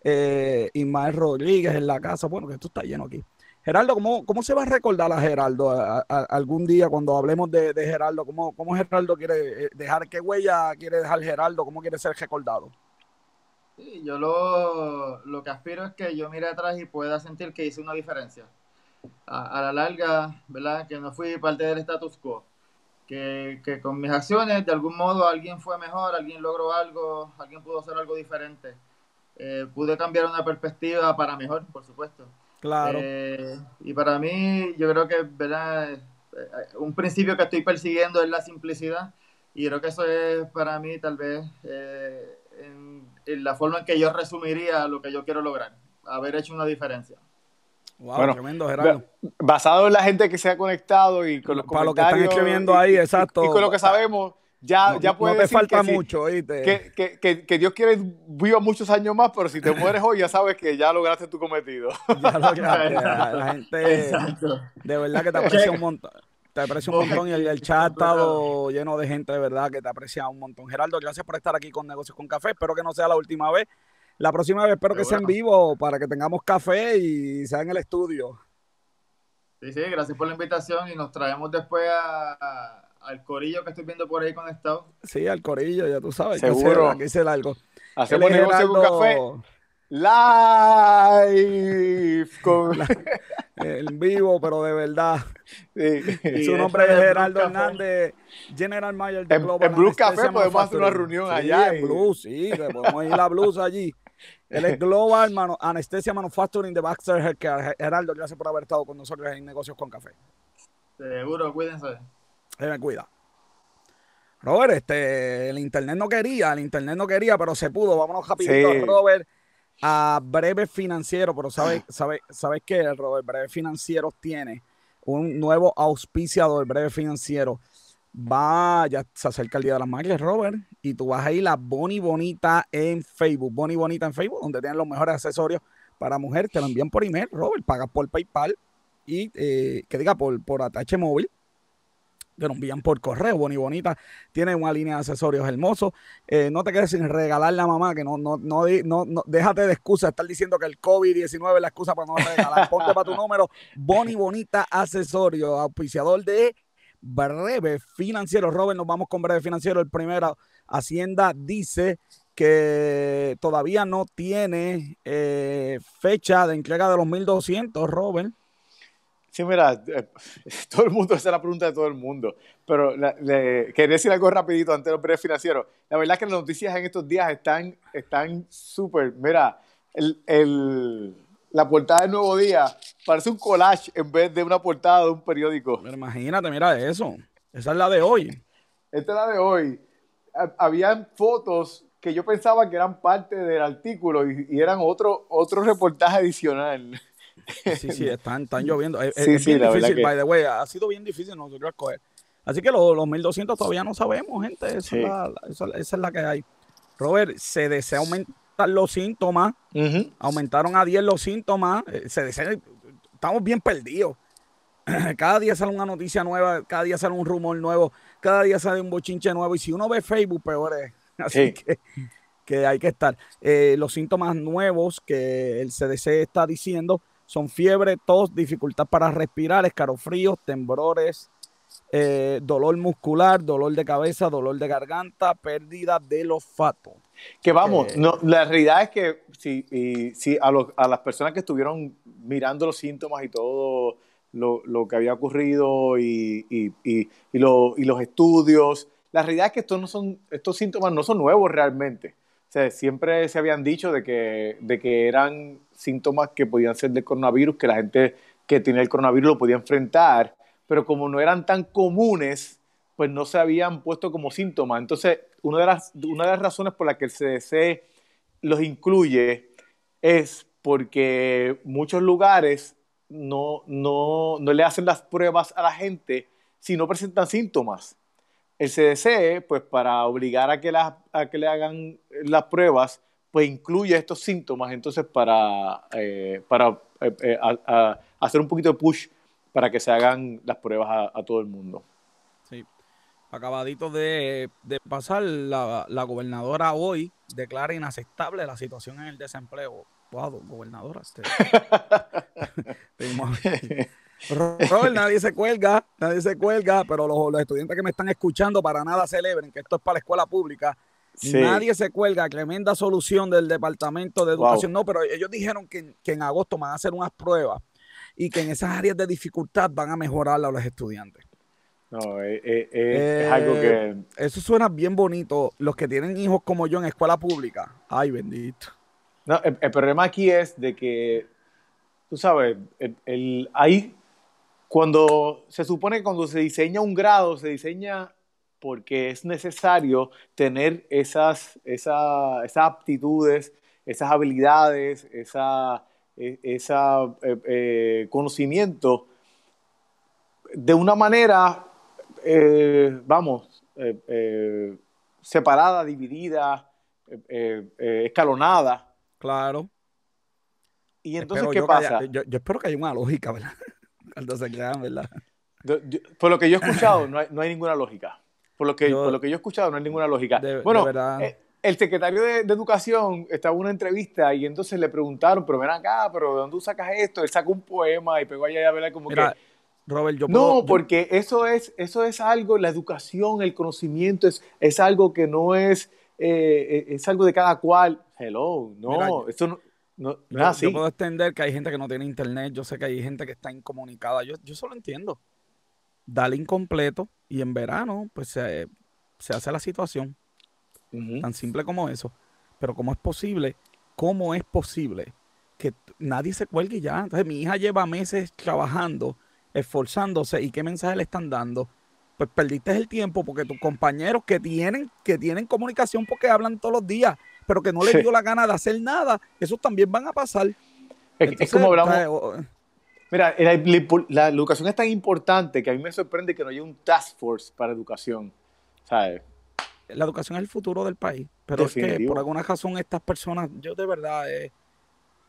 Eh, Ismael Rodríguez en la casa, bueno, que esto está lleno aquí. Geraldo, ¿cómo, cómo se va a recordar a Geraldo algún día cuando hablemos de, Geraldo? ¿cómo, ¿Cómo, Geraldo quiere eh, dejar, qué huella quiere dejar Geraldo? ¿Cómo quiere ser recordado? Sí, yo lo, lo que aspiro es que yo mire atrás y pueda sentir que hice una diferencia a, la larga, ¿verdad? Que no fui parte del status quo. Que, que, con mis acciones, de algún modo, alguien fue mejor, alguien logró algo, alguien pudo hacer algo diferente. Eh, pude cambiar una perspectiva para mejor, por supuesto. Claro. Eh, y para mí, yo creo que, ¿verdad? Eh, un principio que estoy persiguiendo es la simplicidad. Y creo que eso es para mí, tal vez, la forma en que yo resumiría lo que yo quiero lograr. Haber hecho una diferencia bueno, tremendo, Gerardo. Basado en la gente que se ha conectado y con los Para lo que están escribiendo ahí, exacto. Y, con lo que sabemos, ya, ya puedes No te falta mucho, oíste. Que, que, que, Dios quiere viva muchos años más, pero si te mueres hoy, ya sabes que ya lograste tu cometido. Ya lograste. la gente, de verdad que te aprecia un montón. Te aprecio un montón y el, chat ha estado lleno de gente de verdad que te aprecia un montón. Gerardo, gracias por estar aquí con Negocios con Café. Espero que no sea la última vez. La próxima vez espero que sea en vivo para que tengamos café y sea en el estudio. Sí, sí, gracias por la invitación y nos traemos después al corillo que estoy viendo por ahí conectado. Sí, al corillo, ya tú sabes. Seguro. Aquí hice algo. Hacemos negocio con café live con en vivo, pero de verdad. Su nombre es Geraldo Hernández, General Mayor de Global. En, Blue Café podemos hacer una reunión allá. En Blue, sí, podemos ir a Blues allí. Él es Global Manu Anesthesia Manufacturing de Baxter Healthcare. Geraldo, gracias por haber estado con nosotros en Negocios con Café. Seguro, cuídense. Se me cuida. Robert, este, el internet no quería, el internet no quería, pero se pudo. Vámonos rapidito, Robert, a Breve Financiero. Pero ¿sabes, sabes, sabes qué, Robert? Breve Financiero tiene un nuevo auspiciador, Breve Financiero va, ya se acerca el Día de las Madres, Robert, y tú vas a ir a Boni Bonita en Facebook, Boni Bonita en Facebook, donde tienen los mejores accesorios para mujer, te lo envían por email, Robert, pagas por PayPal y eh, que diga por, por atache móvil, te lo envían por correo, Boni Bonita tiene una línea de accesorios hermosos, eh, no te quedes sin regalarle a mamá, que no, no, no, no, déjate de excusa, estar diciendo que el COVID-19 es la excusa para no regalar, ponte para tu número, Boni Bonita Accesorios, auspiciador de breve financiero. Robert, nos vamos con breve financiero. El primero, Hacienda dice que todavía no tiene eh, fecha de entrega de los 1200, Robert. Sí, mira, eh, todo el mundo, esa es la pregunta de todo el mundo, pero quería decir algo rapidito antes de los breve financieros. La verdad es que las noticias en estos días están están súper, mira, el, el, la portada del Nuevo Día parece un collage en vez de una portada de un periódico. Pero imagínate, mira eso. Esa es la de hoy. Esta es la de hoy. Ha- Habían fotos que yo pensaba que eran parte del artículo y, y eran otro, otro reportaje adicional. Sí, sí, están, están lloviendo. Es, Sí, es sí, bien la verdad difícil, que- by the way. Ha sido bien difícil nosotros escoger. Así que los, los 1200 todavía no sabemos, gente. Esa, Sí. es la, la- esa, esa es la que hay. Robert, se desea aumentar los síntomas. Aumentaron a 10 los síntomas. eh, Se desea, estamos bien perdidos. Cada día sale una noticia nueva, cada día sale un rumor nuevo, cada día sale un bochinche nuevo. Y si uno ve Facebook, peor es. Así Sí. que, que hay que estar. Eh, los síntomas nuevos que el CDC está diciendo son fiebre, tos, dificultad para respirar, escalofríos, temblores, eh, dolor muscular, dolor de cabeza, dolor de garganta, pérdida del olfato. Que vamos, Eh, no, la realidad es que si, y- si a, los- a las personas que estuvieron mirando los síntomas y todo lo, lo que había ocurrido y, y- y- y lo- y los estudios, la realidad es que estos, no son, estos síntomas no son nuevos realmente. O sea, siempre se habían dicho de que, de que eran síntomas que podían ser del coronavirus, que la gente que tenía el coronavirus lo podía enfrentar, pero como no eran tan comunes, pues no se habían puesto como síntomas. Entonces, una de las, una de las razones por las que el CDC los incluye es porque muchos lugares no, no, no le hacen las pruebas a la gente si no presentan síntomas. El CDC, pues para obligar a que, las, a que le hagan las pruebas, pues incluye estos síntomas, entonces para, eh, para eh, eh, a- a- hacer un poquito de push para que se hagan las pruebas a, a todo el mundo. Sí. Acabadito de, de pasar, la, la gobernadora hoy declara inaceptable la situación en el desempleo. Wow, gobernadora. Este. Robert, nadie se cuelga, nadie se cuelga, pero los, los estudiantes que me están escuchando para nada celebren que esto es para la escuela pública. Sí. Nadie se cuelga, tremenda solución del Departamento de Wow. Educación. No, pero ellos dijeron que, en- que en agosto van a hacer unas pruebas y que en esas áreas de dificultad van a mejorar a los estudiantes. No, eh, eh, eh, es algo que... Eso suena bien bonito. Los que tienen hijos como yo en escuela pública. Ay, bendito. No, el, el problema aquí es de que, tú sabes, el, el- ahí, cuando se supone que cuando se diseña un grado, se diseña porque es necesario tener esas, esa- esas aptitudes, esas habilidades, esa, e- esa eh, eh, conocimiento de una manera, eh, vamos, eh, eh, separada, dividida, escalonada. Claro. Y entonces, Espero ¿qué yo que haya- pasa? yo, yo espero que haya una lógica, ¿verdad? Cuando se crean, ¿verdad? Yo- yo- por lo que yo he escuchado, no hay, no hay ninguna lógica. Por lo, que, Yo- por lo que yo he escuchado, no hay ninguna lógica. De- de bueno, verdad. eh, el secretario de, de Educación estaba en una entrevista y entonces le preguntaron, pero ven acá, pero ¿de dónde tú sacas esto? Él sacó un poema y pegó allá a ver como Mira, que... Robert, yo No, puedo- yo- porque eso es, eso es algo, la educación, el conocimiento, es, es algo que no es, eh, es algo de cada cual. Hello, no, Mira, esto no, no, no yo, yo puedo entender que hay gente que no tiene internet. Yo sé que hay gente que está incomunicada. Yo, yo solo entiendo. Dale incompleto y en verano, pues se, se hace la situación. Tan simple como eso. Pero ¿cómo es posible? ¿Cómo es posible que nadie se cuelgue ya? Entonces mi hija lleva meses trabajando, esforzándose y qué mensaje le están dando. Pues perdiste el tiempo porque tus compañeros que tienen, que tienen comunicación porque hablan todos los días, pero que no les Sí. dio la gana de hacer nada, esos también van a pasar. Es, como hablamos, Mira, la, educación es tan importante que a mí me sorprende que no haya un task force para educación. ¿Sabes? la educación es el futuro del país, pero es que por alguna razón estas personas, yo de verdad he,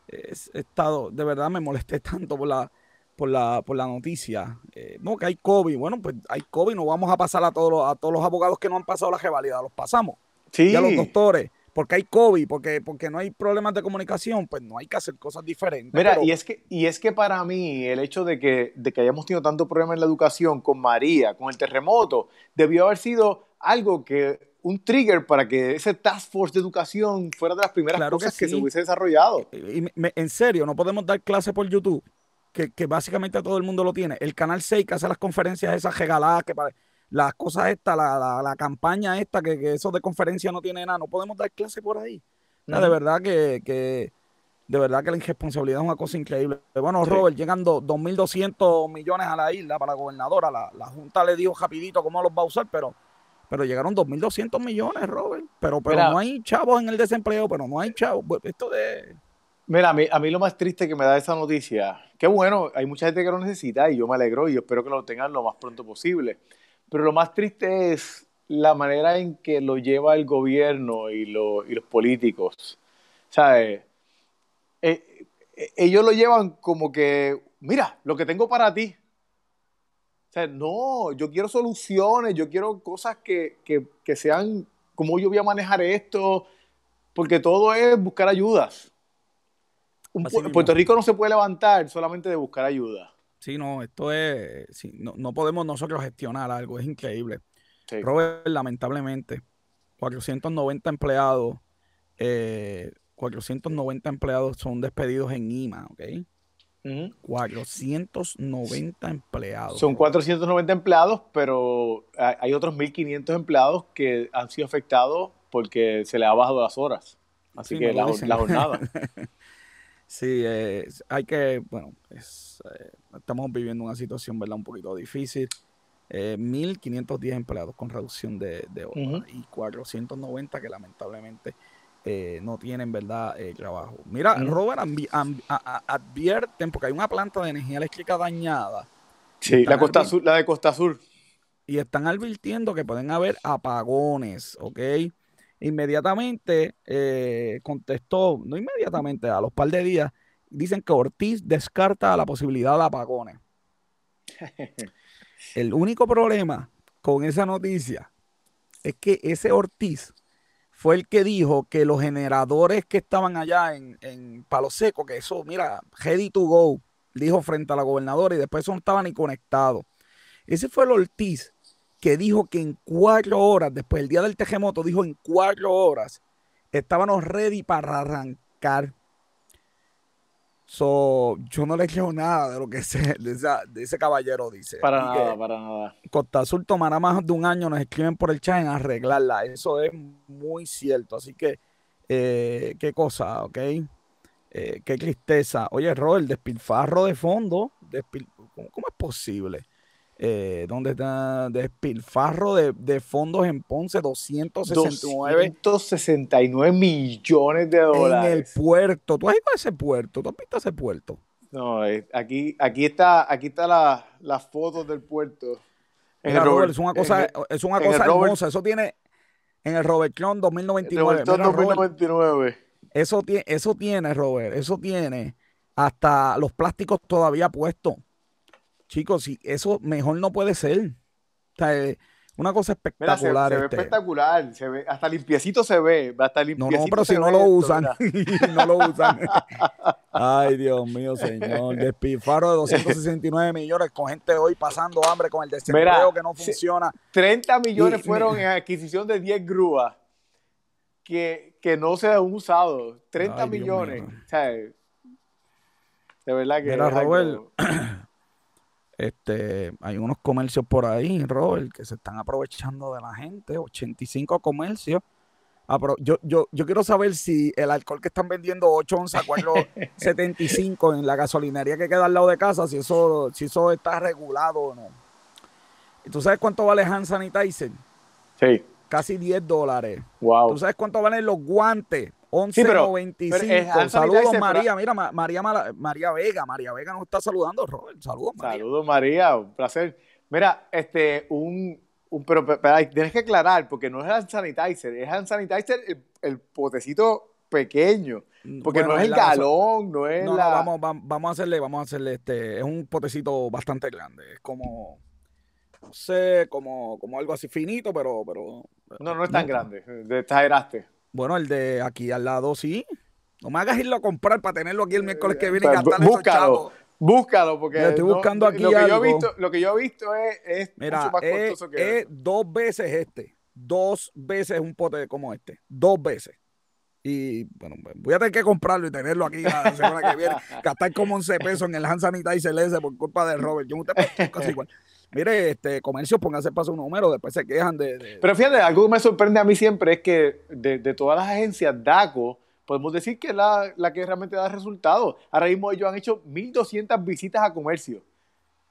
he estado, de verdad me molesté tanto por la, por la, por la noticia. Eh, no, que hay COVID, bueno, pues hay COVID, no vamos a pasar a todos los, a todos los abogados que no han pasado la revalida, los pasamos. Sí. Y a los doctores, porque hay COVID, porque, porque no hay problemas de comunicación, pues no hay que hacer cosas diferentes. Mira, pero- y es que, y es que para mí el hecho de que, de que hayamos tenido tanto problema en la educación con María, con el terremoto, debió haber sido algo que, un trigger para que ese task force de educación fuera de las primeras Claro que cosas que, sí. se hubiese desarrollado. Y me- me- en serio, no podemos dar clase por YouTube, que, que básicamente todo el mundo lo tiene. El canal 6 que hace las conferencias esas regaladas, que pare- las cosas estas, la, la- la campaña esta, que, que eso de conferencia no tiene nada, no podemos dar clase por ahí. O sea, De verdad que, que de verdad que la irresponsabilidad es una cosa increíble. Bueno, Robert, llegan 2.200 millones a la isla para la gobernadora. La, la, Junta le dijo rapidito cómo los va a usar, pero, pero llegaron 2.200 millones, Robert. Pero, pero no hay chavos en el desempleo, pero no hay chavos. Esto de... Mira, a mí, a mí lo más triste que me da esa noticia, qué bueno, hay mucha gente que lo necesita y yo me alegro y yo espero que lo tengan lo más pronto posible. Pero lo más triste es la manera en que lo lleva el gobierno y, lo, y los políticos. ¿Sabes? Eh, eh, ellos lo llevan como que, mira, lo que tengo para ti. O sea, no, yo quiero soluciones, yo quiero cosas que, que, que sean, como yo voy a manejar esto, porque todo es buscar ayudas. Puerto Rico no se puede levantar solamente de buscar ayuda. Sí, no, esto es, no, no, podemos nosotros gestionar algo, es increíble. Robert, lamentablemente, 490 empleados, eh, 490 empleados son despedidos en IMA, ¿ok? 490 empleados. Son 490 empleados, pero hay otros 1.500 empleados que han sido afectados porque se les ha bajado las horas. Así que la, la, jornada. Sí, eh, hay que, bueno, es, eh, estamos viviendo una situación, ¿verdad? Un poquito difícil. Eh, 1.510 empleados con reducción de, de horas y 490 que lamentablemente eh, no tienen, ¿verdad?, trabajo. Mira, Robert, advierten, porque hay una planta de energía eléctrica dañada. Sí, la, Costa Sur, la de Costa Sur. Y están advirtiendo que pueden haber apagones, ¿ok? Inmediatamente eh, contestó, no inmediatamente, a los par de días, dicen que Ortiz descarta la posibilidad de apagones. El único problema con esa noticia es que ese Ortiz fue el que dijo que los generadores que estaban allá en, en Palo Seco, que eso, mira, ready to go, dijo frente a la gobernadora y después eso no estaba ni conectado. Ese fue el Ortiz que dijo que en cuatro horas, después del día del terremoto, dijo en cuatro horas, estábamos ready para arrancar. So, yo no le creo nada de lo que ese, de, ese caballero dice. Para nada, para nada. Costa Azul tomará más de un año, nos escriben por el chat en arreglarla. Eso es muy cierto. Así que, eh, qué cosa, ¿ok? Eh, qué tristeza. Oye, el despilfarro de fondo, ¿cómo es posible? Eh, donde está despilfarro de, de, fondos en Ponce, 269. 269 millones de dólares. En el puerto. ¿Tú has ido a ese puerto? ¿Tú has visto ese puerto? No, eh, aquí, aquí está, aquí está la, las fotos del puerto. Mira, Robert, es una cosa, es una cosa hermosa. Eso tiene en el Robert Clon 2099. Mira, 2099. eso, tiene, eso tiene, Robert, eso tiene hasta los plásticos todavía puestos. Chicos, si eso mejor no puede ser. O sea, eh, una cosa espectacular. se, ve este. espectacular, se ve, hasta limpiecito se ve, hasta No, no, pero si no lo usan, no lo usan. Ay, Dios mío, señor. Despilfarro de 269 millones con gente hoy pasando hambre con el desempleo que no funciona. 30 millones fueron en adquisición de 10 grúas que, que no se han usado. 30 millones. O sea, de verdad que. Mira, Robert, Este, hay unos comercios por ahí, Robert, que se están aprovechando de la gente, 85 comercios. Yo, yo, yo quiero saber si el alcohol que están vendiendo 8 onzas, 4.75 en la gasolinería que queda al lado de casa, si eso, si eso está regulado o no. ¿Y tú sabes cuánto vale hand sanitizer? Sí. Casi 10 dólares. Wow. ¿Tú sabes cuánto valen los guantes? 11.95. Saludos, María. Mira, María, María Vega. María Vega nos está saludando, Robert. Saludos, María. Saludos, María. Un placer. Mira, este, un, un pero, tienes que aclarar, porque no es hand sanitizer, es hand sanitizer el, potecito pequeño. Porque no es el galón, no es la... vamos, vamos, a hacerle, vamos a hacerle este, es un potecito bastante grande, es como, no sé, como, como algo así finito, pero, pero... No, no es tan grande, te exageraste. Bueno, el de aquí al lado sí. No me hagas irlo a comprar para tenerlo aquí el miércoles que viene y pues, gastar esos chavos. Búscalo, porque estoy buscando aquí lo, que Yo he visto, lo que yo he visto es, Mira, mucho más costoso que es dos veces este. Dos veces un pote como este. Dos veces. Y bueno, voy a tener que comprarlo y tenerlo aquí la semana que viene. Gastar como 11 pesos en el hand sanitizer ese por culpa de Robert. Yo usted casi igual. Mire, este comercio, póngase para su número, después se quejan de, Pero fíjate, algo que me sorprende a mí siempre es que de, todas las agencias, DACO podemos decir que es la, la que realmente da resultados. Ahora mismo ellos han hecho 1.200 visitas a comercio.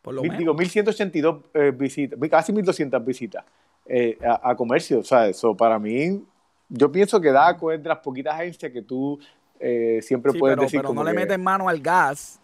Por lo Mil- menos. digo, 1.182 eh, visitas, casi 1.200 visitas eh, a, a comercio. O sea, eso para mí, yo pienso que DACO es de las poquitas agencias que tú eh, siempre Sí, puedes pero, decir pero como no le meten mano al gas.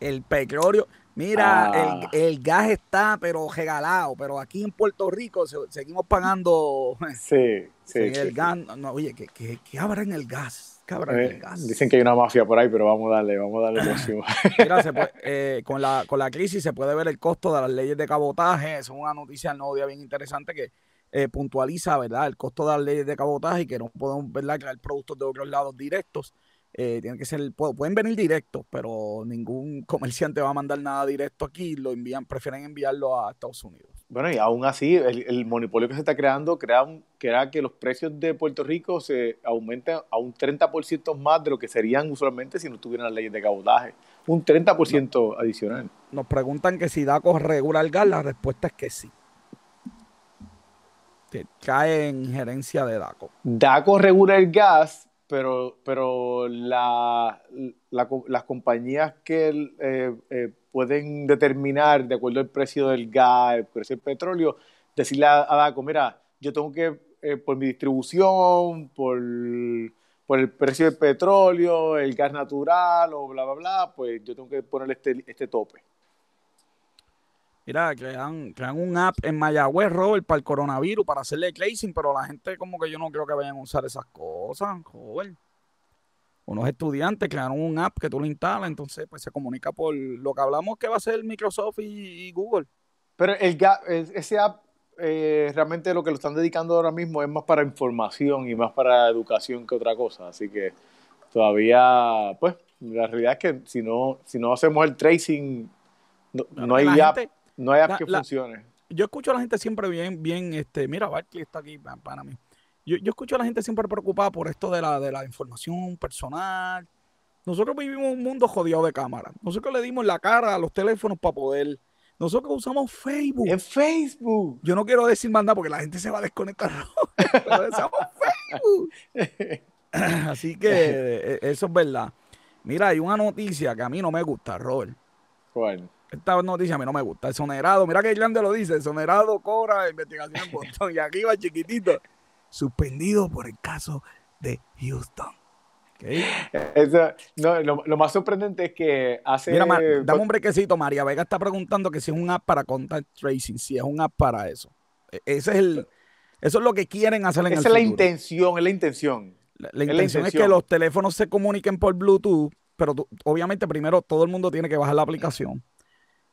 El petróleo. Mira, Ah. el, el gas está, pero regalado. Pero aquí en Puerto Rico se- seguimos pagando. Sí, sí. el sí. gas. No, oye, ¿qué, qué, qué habrá en el gas? ¿Qué habrá en Eh, el gas? dicen que hay una mafia por ahí, pero vamos a darle, vamos a darle próximo. Mira, se puede- eh, con, la, con la crisis se puede ver el costo de las leyes de cabotaje. Es una noticia nuevo día bien interesante que eh, puntualiza, ¿verdad? El costo de las leyes de cabotaje y que no podemos, ¿verdad? Crear productos de otros lados directos. Eh, tienen que ser, pu- pueden venir directos, pero ningún comerciante va a mandar nada directo aquí. Lo envían, prefieren enviarlo a Estados Unidos. Bueno, y aún así, el, el monopolio que se está creando crea, un- crea que los precios de Puerto Rico se aumenten a un 30% más de lo que serían usualmente si no tuvieran las leyes de cabotaje. Un 30% adicional. Nos preguntan que si DACO regula el gas, la respuesta es que sí. Que cae en gerencia de DACO. DACO regula el gas, pero, pero la, las compañías que eh, eh, pueden determinar, de acuerdo al precio del gas, el precio del petróleo, decirle a, a DACO, mira, yo tengo que, eh, por mi distribución, por, el precio del petróleo, el gas natural o bla, bla, bla, pues yo tengo que ponerle este, este tope. Mira, crean, crean un app en Mayagüez, Robert, para el coronavirus, para hacerle tracing, pero la gente como que yo no creo que vayan a usar esas cosas, joven. Unos estudiantes crearon un app que tú lo instalas, entonces pues se comunica por lo que hablamos que va a ser Microsoft y, y Google. Pero el ese app eh, realmente lo que lo están dedicando ahora mismo es más para información y más para educación que otra cosa. Así que todavía, pues, la realidad es que si no, si no hacemos el tracing, no, no hay La app, gente- no hay app la- que la- funcione. yo escucho a la gente siempre bien, bien, este, mira, Barkley está aquí pa- para mí. Yo, yo escucho a la gente siempre preocupada por esto de la, de la información personal. Nosotros vivimos un mundo jodido de cámara. Nosotros le dimos la cara a los teléfonos para poder. Nosotros usamos Facebook. En Facebook. Yo no quiero decir más nada porque la gente se va a desconectar. Pero usamos Facebook. Así que eh, eso es verdad. Mira, hay una noticia que a mí no me gusta, Robert. ¿Cuál? Esta noticia a mí no me gusta. Exonerado, mira que grande lo dice. Exonerado cobra investigación en Boston. Y aquí va chiquitito. Suspendido por el caso de Houston. Ok. Eso- no, lo, lo más sorprendente es que hace... Mira, Ma- dame un brequecito. María Vega está preguntando que si es un app para contact tracing. Si es un app para eso. E- Ese es el, eso es lo que quieren hacer en esa el es la futuro. intención, es la intención. La, la es la intención es que intención. los teléfonos se comuniquen por Bluetooth, pero tú- obviamente primero todo el mundo tiene que bajar la aplicación.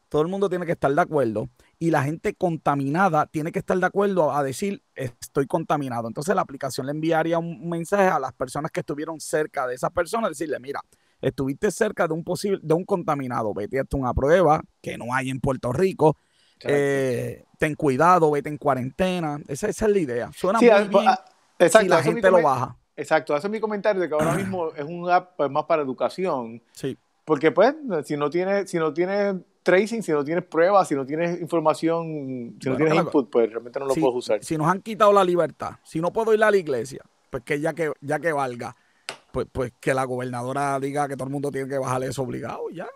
Todo el mundo tiene que estar de acuerdo y la gente contaminada tiene que estar de acuerdo a decir estoy contaminado. Entonces la aplicación le enviaría un mensaje a las personas que estuvieron cerca de esa persona, decirle, mira, estuviste cerca de un posible, de un contaminado, vete a hacer una prueba que no hay en Puerto Rico, eh, ten cuidado, vete en cuarentena. Esa, esa es la idea. Suena Sí, muy a- bien a- exacto, si la gente lo baja. Exacto, ese es mi comentario de que ahora mismo es un app pues, más para educación. Sí. Porque pues, si no tienes, si no tienes tracing, si no tienes pruebas, si no tienes información, si no Bueno, tienes input, pues realmente no lo si, puedes usar. si nos han quitado la libertad, si no puedo ir a la iglesia, pues que ya que, ya que valga, pues, pues que la gobernadora diga que todo el mundo tiene que bajar eso obligado, ya.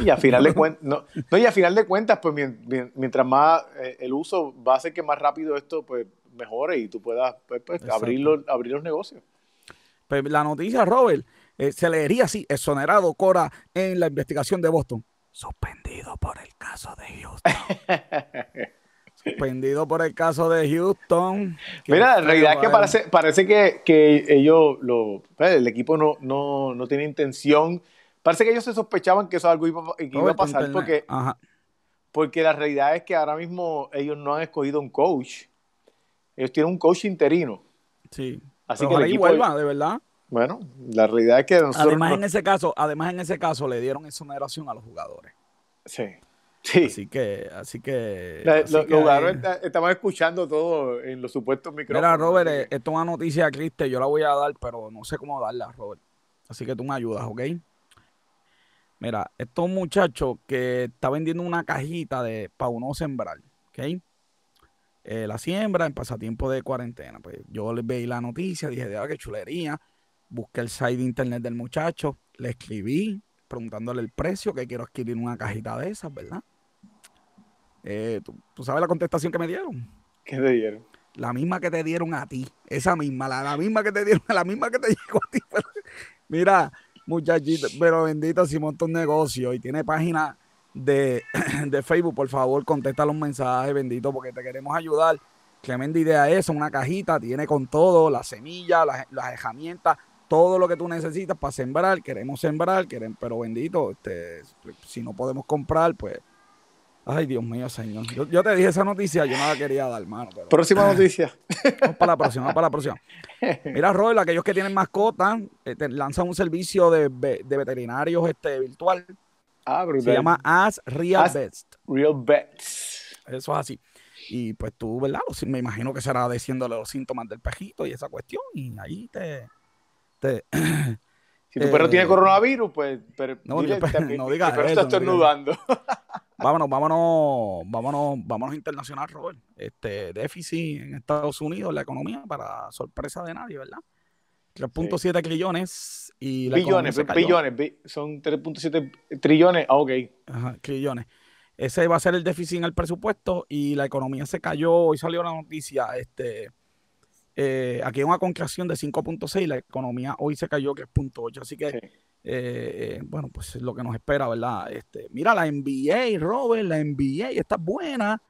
Y a final de cuentas, no, no, y a final de cuentas, pues mien- mien- mientras más eh, el uso va a hacer que más rápido esto pues mejore y tú puedas pues, pues, Exacto. abrir, los, abrir los negocios. Pues la noticia, Robert, eh, se leería así, exonerado Cora en la investigación de Boston. Suspendido por el caso de Houston. Suspendido por el caso de Houston. Mira, la realidad es que ¿vale? parece, parece que, que ellos, lo, pues, el equipo no, no, no tiene intención. Parece que ellos se sospechaban que eso algo iba, que iba a pasar porque, Ajá. porque la realidad es que ahora mismo ellos no han escogido un coach. Ellos tienen un coach interino. Sí. Así Pero que el equipo- vuelva, de verdad. Bueno, la realidad es que nosotros... Además, no- en ese caso, además en ese caso le dieron exoneración a los jugadores. Sí. Sí. Así que, así que. La- así lo- que los jugadores está- estaban escuchando todo en los supuestos micrófonos. Mira, Robert, eh, esto es una noticia triste, yo la voy a dar, pero no sé cómo darla, Robert. Así que tú me ayudas, ¿ok? Mira, esto es un muchacho que está vendiendo una cajita de para uno sembrar, ¿ok? Eh, la siembra en pasatiempo de cuarentena. Pues yo les veí la noticia, dije, de qué chulería. Busqué el site de internet del muchacho, le escribí preguntándole el precio, que quiero adquirir una cajita de esas, ¿verdad? Eh, ¿tú, sabes la contestación que me dieron? ¿Qué te dieron? La misma que te dieron a ti. Esa misma, la, misma que te dieron, la misma que te llegó a ti. mira, muchachito, pero bendito si monta un negocio y tiene página de, de, Facebook, por favor, contesta los mensajes, bendito, porque te queremos ayudar. Tremenda idea eso, una cajita, tiene con todo, la semilla, las, las herramientas, todo lo que tú necesitas para sembrar, queremos sembrar, queremos, pero bendito, este, si no podemos comprar, pues Ay, Dios mío, señor. Yo, te dije esa noticia, yo no la quería dar, hermano. próxima noticia. Vamos para la próxima, vamos para la próxima. Mira, Robert, aquellos que tienen mascotas, eh, lanzan un servicio de, veterinarios este, virtual. Ah, brutal. Se llama As Real Best. Real Best. Eso es así. Y pues tú, ¿verdad? Me imagino que será diciéndole los síntomas del pejito y esa cuestión. Y ahí te. si tu perro tiene eh, coronavirus, pues. Pero no, no digas eso. estornudando. vámonos, vámonos, vámonos, vámonos internacional, Robert. Este déficit en Estados Unidos, la economía, para sorpresa de nadie, ¿verdad? 3.7 trillones y la billones, billones, son 3.7 trillones, ah, ok. Ajá, trillones. Ese va a ser el déficit en el presupuesto y la economía se cayó. Hoy salió la noticia, este, eh, aquí hay una contracción de 5.6, la economía hoy se cayó que es 0.8, así que eh, bueno, pues es lo que nos espera, ¿verdad? Este, mira, la NBA, Robert, la NBA, esta es buena,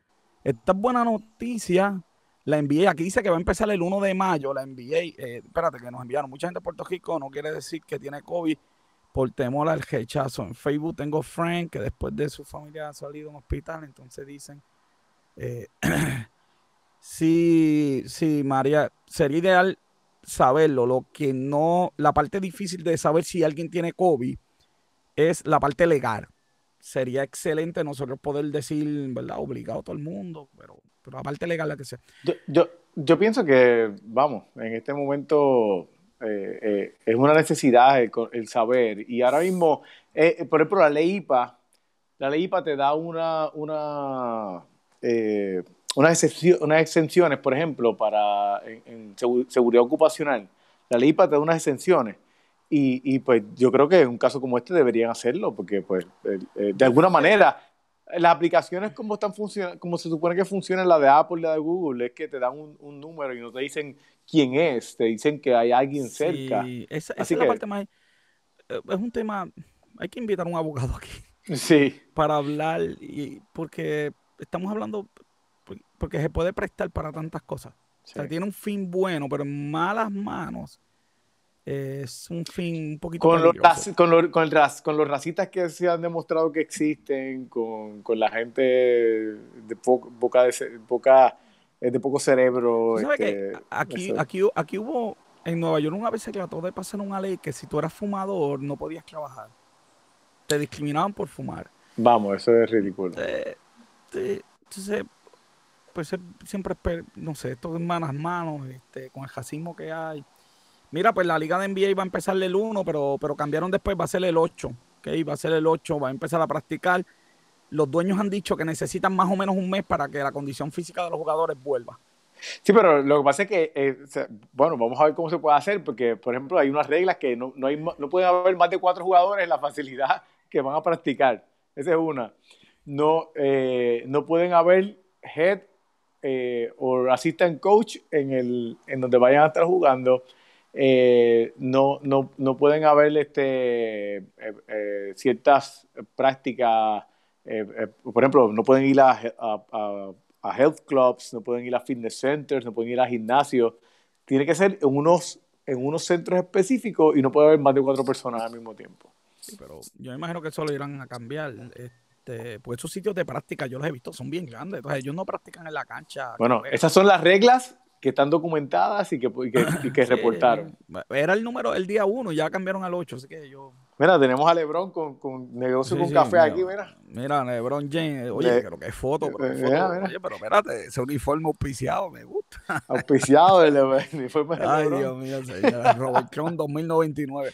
esta es buena noticia. La NBA, aquí dice que va a empezar el 1 de mayo, la NBA, eh, espérate, que nos enviaron mucha gente de Puerto Rico, no quiere decir que tiene COVID por temor al rechazo. En Facebook tengo Frank, que después de su familia ha salido en hospital, entonces dicen, eh, sí, sí, María, sería ideal saberlo. Lo que no, la parte difícil de saber si alguien tiene COVID es la parte legal. Sería excelente nosotros poder decir, ¿verdad? Obligado a todo el mundo, pero, pero la parte legal la que sea. Yo, yo, yo pienso que, vamos, en este momento eh, eh, es una necesidad el, saber. Y ahora mismo, eh, por ejemplo, la ley IPA, la ley IPA te da una, una unas, exenciones, por ejemplo, para en, seguridad ocupacional. La ley para te da unas exenciones. Y, y, pues yo creo que en un caso como este deberían hacerlo, porque pues de alguna manera las aplicaciones como están como se supone que funcionan la de Apple y la de Google, es que te dan un, número y no te dicen quién es, te dicen que hay alguien cerca. Sí, esa, es la parte más... Eh, es un tema... Hay que invitar a un abogado aquí. Sí. Para hablar, y porque estamos hablando porque se puede prestar para tantas cosas. O sea, tiene un fin bueno, pero en malas manos es un fin un poquito con los, con, los, con, los racistas que se han demostrado que existen, con, la gente de boca de, boca, eh, de poco cerebro. Este, aquí, aquí, aquí hubo, en Nueva York una vez se trató de pasar una ley que si tú eras fumador no podías trabajar. Te discriminaban por fumar. Vamos, eso es ridículo. entonces, pues siempre, no sé, esto en manos manos, este, con el racismo que hay. Mira, pues la liga de NBA va a empezar el 1, pero, pero cambiaron después, va a ser el 8, ¿ok? Va a ser el 8, va a empezar a practicar. Los dueños han dicho que necesitan más o menos un mes para que la condición física de los jugadores vuelva. Sí, pero lo que pasa es que, eh, bueno, vamos a ver cómo se puede hacer, porque, por ejemplo, hay unas reglas que no, no, hay, no pueden haber más de cuatro jugadores en la facilidad que van a practicar. Esa es una. No, eh, no pueden haber head eh, o assistant coach en, el, en donde vayan a estar jugando. Eh, no, no, no, pueden haber este, eh, eh, ciertas prácticas, por ejemplo, no pueden ir a, a, a, health clubs, no pueden ir a fitness centers, no pueden ir a gimnasios. Tiene que ser en unos, en unos centros específicos y no puede haber más de cuatro personas al mismo tiempo. Pero yo imagino que eso lo irán a cambiar. Este, pues esos sitios de práctica yo los he visto, son bien grandes. Entonces ellos no practican en la cancha. Bueno, esas son las reglas que están documentadas y que, y que, reportaron. Era el número el día uno, ya cambiaron al 8, así que yo... Mira, tenemos a Lebron con, con negocio con café aquí, mira. Mira, Lebron James, oye, creo que es foto, pero, eh, Oye, pero espérate, ese uniforme auspiciado me gusta. Auspiciado el uniforme de Ay, Dios mío, señor. Robert Cron 2099.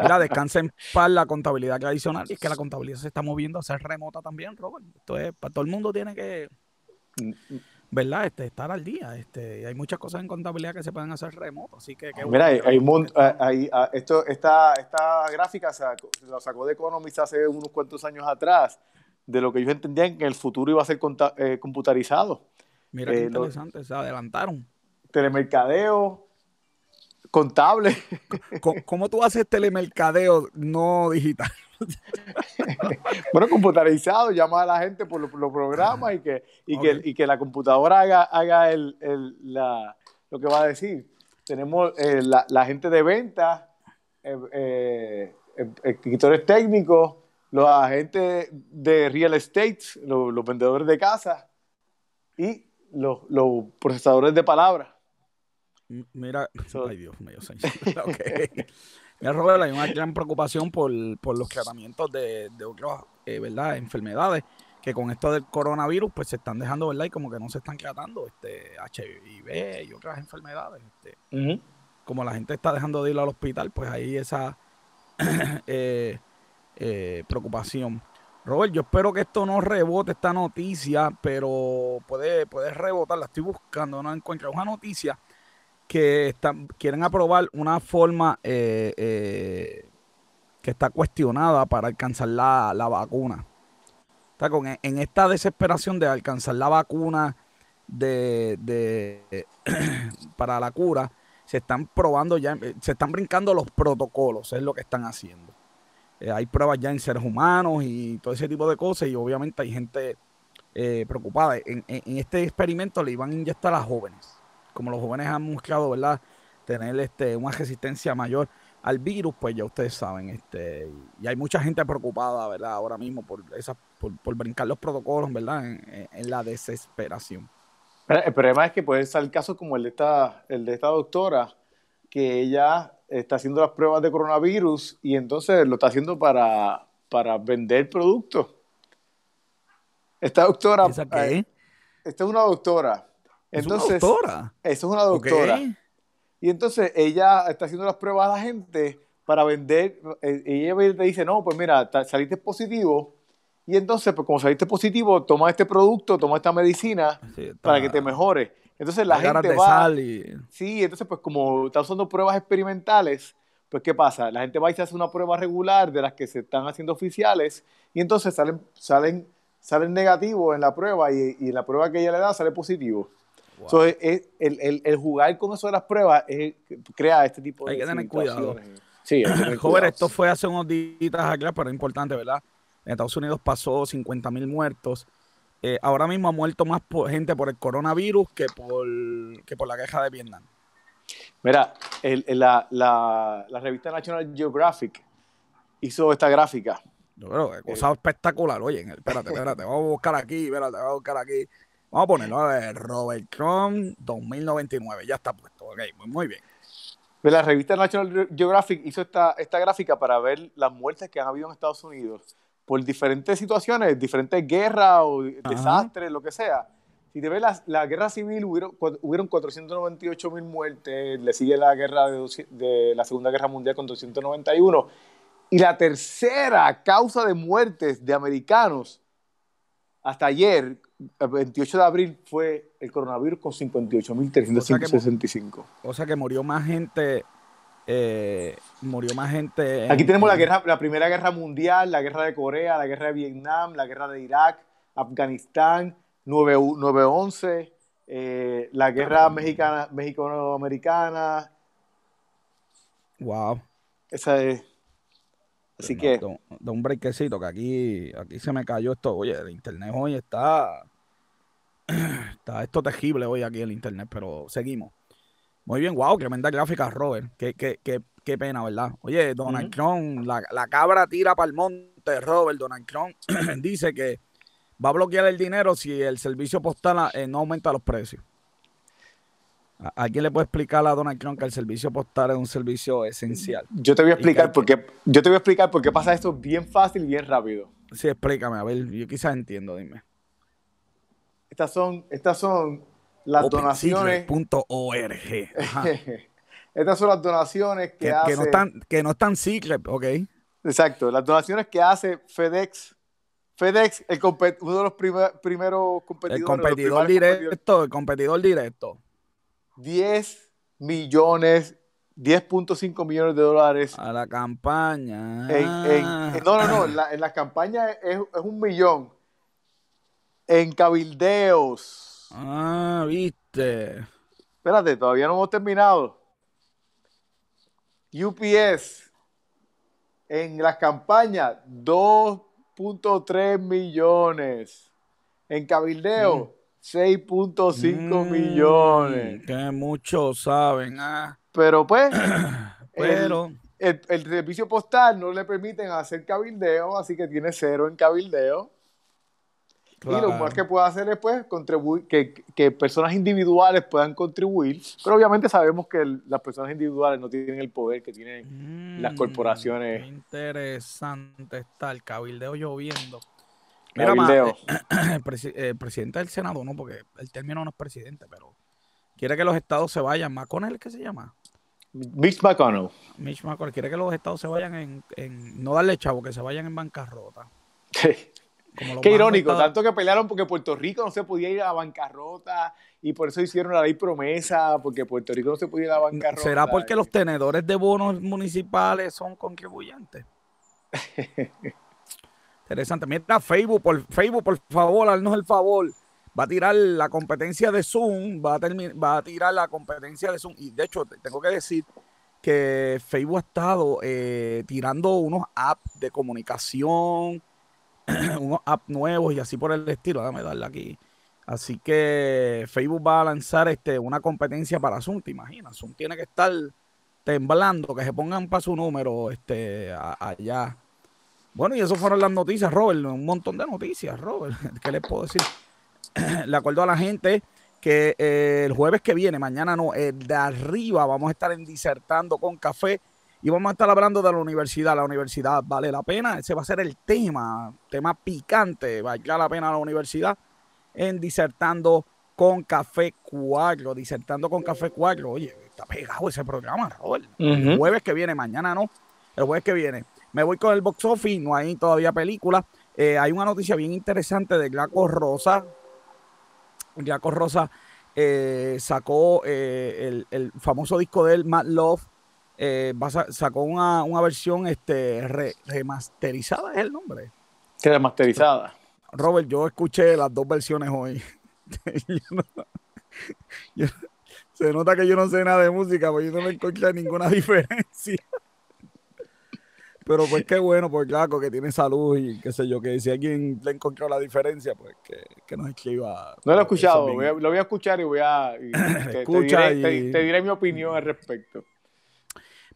Mira, descansa en paz la contabilidad tradicional y es que la contabilidad se está moviendo a ser remota también, Robert. Esto es, para todo el mundo tiene que... ¿verdad? Este, estar al día. Este, hay muchas cosas en contabilidad que se pueden hacer remoto, así que... Mira, hay, hay, ah, esto, esta, esta gráfica se la sacó de Economist hace unos cuantos años atrás, de lo que ellos entendían que el futuro iba a ser eh, computarizado. Mira qué eh, interesante, se adelantaron. Telemercadeo, contable. ¿Cómo, tú haces telemercadeo no digital? bueno, computarizado, llama a la gente por los, programas y que, y, que, la computadora haga, haga el, la, lo que va a decir. Tenemos eh, la, gente de venta, eh, escritores técnicos, los agentes de real estate, los, vendedores de casa y los, procesadores de palabras. Mira, ay Dios mío, Mira, Robert, hay una gran preocupación por, los tratamientos de, de otras eh, ¿verdad? enfermedades que con esto del coronavirus pues se están dejando, ¿verdad? Y como que no se están tratando, este, HIV y otras enfermedades. Este, Como la gente está dejando de ir al hospital, pues hay esa eh, eh, preocupación. Robert, yo espero que esto no rebote esta noticia, pero puede, puede rebotar, la estoy buscando, no encuentro una noticia que están, quieren aprobar una forma eh, eh, que está cuestionada para alcanzar la, vacuna. Está con, en esta desesperación de alcanzar la vacuna de, para la cura, se están probando ya, se están brincando los protocolos, es lo que están haciendo. Eh, hay pruebas ya en seres humanos y todo ese tipo de cosas y obviamente hay gente preocupada. En, este experimento le iban a inyectar a jóvenes como los jóvenes han buscado, ¿verdad? Tener este, una resistencia mayor al virus, pues ya ustedes saben, este, y hay mucha gente preocupada, ¿verdad? Ahora mismo por esa, por, brincar los protocolos, ¿verdad? En, la desesperación. El problema es que puede ser casos como el de esta, el de esta doctora, que ella está haciendo las pruebas de coronavirus y entonces lo está haciendo para, para vender productos. Esta doctora. ¿Esa qué? Eh, esta es una doctora entonces, ¿Es una doctora? Eso es una doctora. Y entonces ella está haciendo las pruebas a la gente para vender. Eh, ella te dice, no, pues mira, saliste positivo. Y entonces, pues como saliste positivo, toma este producto, toma esta medicina para que te mejore. Entonces la, gente va. Sí, entonces, pues como está usando pruebas experimentales, pues ¿qué pasa? La gente va y se hace una prueba regular de las que se están haciendo oficiales y entonces salen, salen, salen negativos en la prueba y, y en la prueba que ella le da sale positivo el, jugar con eso de las pruebas crea este tipo de. Hay que tener cuidado. Sí, Joven, esto fue hace unos días acá, pero es importante, ¿verdad? En Estados Unidos pasó 50 mil muertos. Eh, ahora mismo ha muerto más gente por el coronavirus que por, que por la guerra de Vietnam. Mira, la, la, revista National Geographic hizo esta gráfica. Yo creo que cosa espectacular. Oye, espérate, espérate, vamos a buscar aquí, espérate, vamos a buscar aquí. Vamos a ponerlo, a ver, Robert Crumb 2099, ya está puesto, ok, muy, bien. Pues la revista National Geographic hizo esta, esta gráfica para ver las muertes que han habido en Estados Unidos por diferentes situaciones, diferentes guerras o desastres, lo que sea. Si te ves la, guerra civil, hubieron, hubieron 498 mil muertes, le sigue la guerra de, de, la Segunda Guerra Mundial con 291. Y la tercera causa de muertes de americanos hasta ayer el 28 de abril fue el coronavirus con 58.365. O, sea que murió más gente. Eh, murió más gente. Aquí tenemos la guerra, la primera guerra mundial, la guerra de Corea, la guerra de Vietnam, la guerra de Irak, Afganistán, 9-11, eh, la guerra mexicana, americana Wow. Esa es. Así que. Da, un brequecito que aquí, aquí se me cayó esto. Oye, el internet hoy está. Está esto tejible hoy aquí en el internet, pero seguimos. Muy bien, wow, tremenda gráfica, Robert. Qué, qué, qué, qué pena, ¿verdad? Oye, Donald Trump, la, la, cabra tira para el monte, Robert. Donald Trump dice que va a bloquear el dinero si el servicio postal eh, no aumenta los precios. ¿Alguien le puede explicar a Donald Trump que el servicio postal es un servicio esencial? Yo te voy a explicar por qué, yo te voy a explicar por qué pasa esto bien fácil y bien rápido. Sí, explícame, a ver, yo quizás entiendo, dime. Estas son, estas son las donaciones. estas son las donaciones que, hace. Que no están, que no están secret, ok. Exacto, las donaciones que hace FedEx, FedEx, el uno de los primeros competidores. El competidor directo, el competidor directo. 10 millones, 10.5 millones de dólares. A la campaña. no, no, no, en la, en la campaña es, es, un millón. En cabildeos. Ah, viste. Espérate, todavía no hemos terminado. UPS en las campañas 2.3 millones. En cabildeo 6.5 mm. millones. Que muchos saben. Ah. Pero pues, Pero... El, el, servicio postal no le permiten hacer cabildeo, así que tiene cero en cabildeo. Y lo más que puede hacer es pues, contribuir, que, personas individuales puedan contribuir, pero obviamente sabemos que las personas individuales no tienen el poder que tienen las mm, corporaciones. interesante está el cabildeo lloviendo. Mira, cabildeo. el, presidente del Senado, no, porque el término no es presidente, pero quiere que los estados se vayan. ¿McConnell qué se llama? Mitch McConnell. Mitch McConnell quiere que los estados se vayan en, en no darle chavo, que se vayan en bancarrota. Sí. Qué irónico, tanto que pelearon porque Puerto Rico no se podía ir a la bancarrota y por eso hicieron la ley promesa, porque Puerto Rico no se podía ir a la bancarrota. ¿Será porque los tenedores de bonos municipales son contribuyentes? Interesante. Mira, Facebook, por Facebook, por favor, haznos el favor. Va a tirar la competencia de Zoom, va a, va a tirar la competencia de Zoom. Y de hecho, tengo que decir que Facebook ha estado eh, tirando unos apps de comunicación, unos apps nuevos y así por el estilo. Déjame darle aquí. Así que Facebook va a lanzar este, una competencia para Zoom, te imaginas. Zoom tiene que estar temblando, que se pongan para su número este, allá. Bueno, y eso fueron las noticias, Robert. Un montón de noticias, Robert. ¿Qué les puedo decir? Le acuerdo a la gente que eh, el jueves que viene, mañana no, de arriba vamos a estar en Disertando con Café y vamos a estar hablando de la universidad. La universidad vale la pena. Ese va a ser el tema, tema picante. Vale la pena la universidad en Disertando con Café 4. Disertando con Café 4. Oye, está pegado ese programa, Robert. El jueves que viene, mañana no. El jueves que viene. Me voy con el box office. No hay todavía película. Eh, hay una noticia bien interesante de Glaco Rosa. Glaco Rosa eh, sacó eh, el, el, famoso disco de él, Mad Love eh, sacó una, versión este, remasterizada, es el nombre. Remasterizada. Robert, yo escuché las dos versiones hoy. se nota que yo no sé nada de música, porque yo no me encontré ninguna diferencia. Pero pues qué bueno, pues claro, que tiene salud y qué sé yo, que si alguien le encontró la diferencia, pues que, que nos escriba. No lo he escuchado, lo voy a escuchar y voy a... Escucha te, diré, mi opinión al respecto.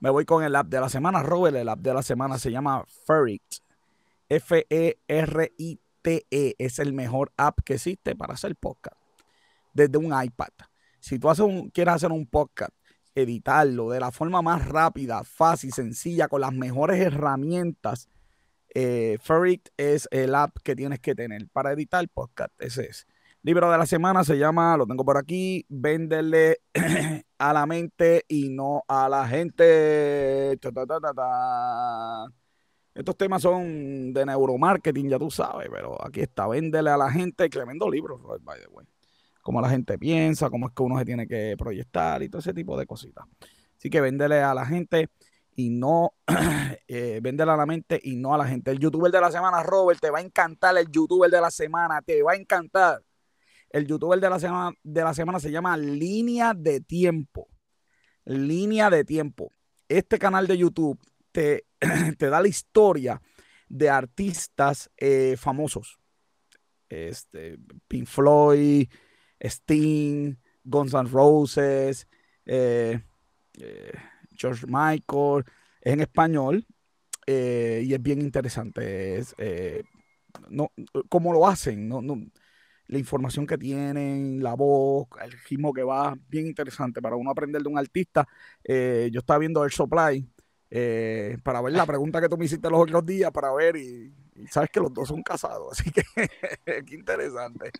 Me voy con el app de la semana, Robert. El app de la semana se llama Ferrit. F-E-R-I-T-E. E. Es el mejor app que existe para hacer podcast. Desde un iPad. Si tú haces un, quieres hacer un podcast, editarlo de la forma más rápida, fácil, sencilla, con las mejores herramientas, eh, Ferrit es el app que tienes que tener para editar podcast. Ese es. Libro de la semana se llama, lo tengo por aquí, Véndele a la mente y no a la gente. Estos temas son de neuromarketing, ya tú sabes, pero aquí está, Véndele a la gente, tremendo libro, by the way. Cómo la gente piensa, cómo es que uno se tiene que proyectar y todo ese tipo de cositas. Así que véndele a la gente y no, eh, véndele a la mente y no a la gente. El youtuber de la semana, Robert, te va a encantar el youtuber de la semana, te va a encantar. El youtuber de la semana, de la semana se llama Línea de Tiempo. Línea de Tiempo. Este canal de YouTube te, te da la historia de artistas eh, famosos. Este, Pink Floyd, Sting, Guns N' Roses, eh, eh, George Michael. Es en español y es bien interesante. Es, no, ¿Cómo lo hacen? No, no, la información que tienen, la voz, el ritmo que va, bien interesante para uno aprender de un artista. Eh, yo estaba viendo el Supply eh, para ver la pregunta que tú me hiciste los otros días, para ver, y, sabes que los dos son casados, así que qué interesante.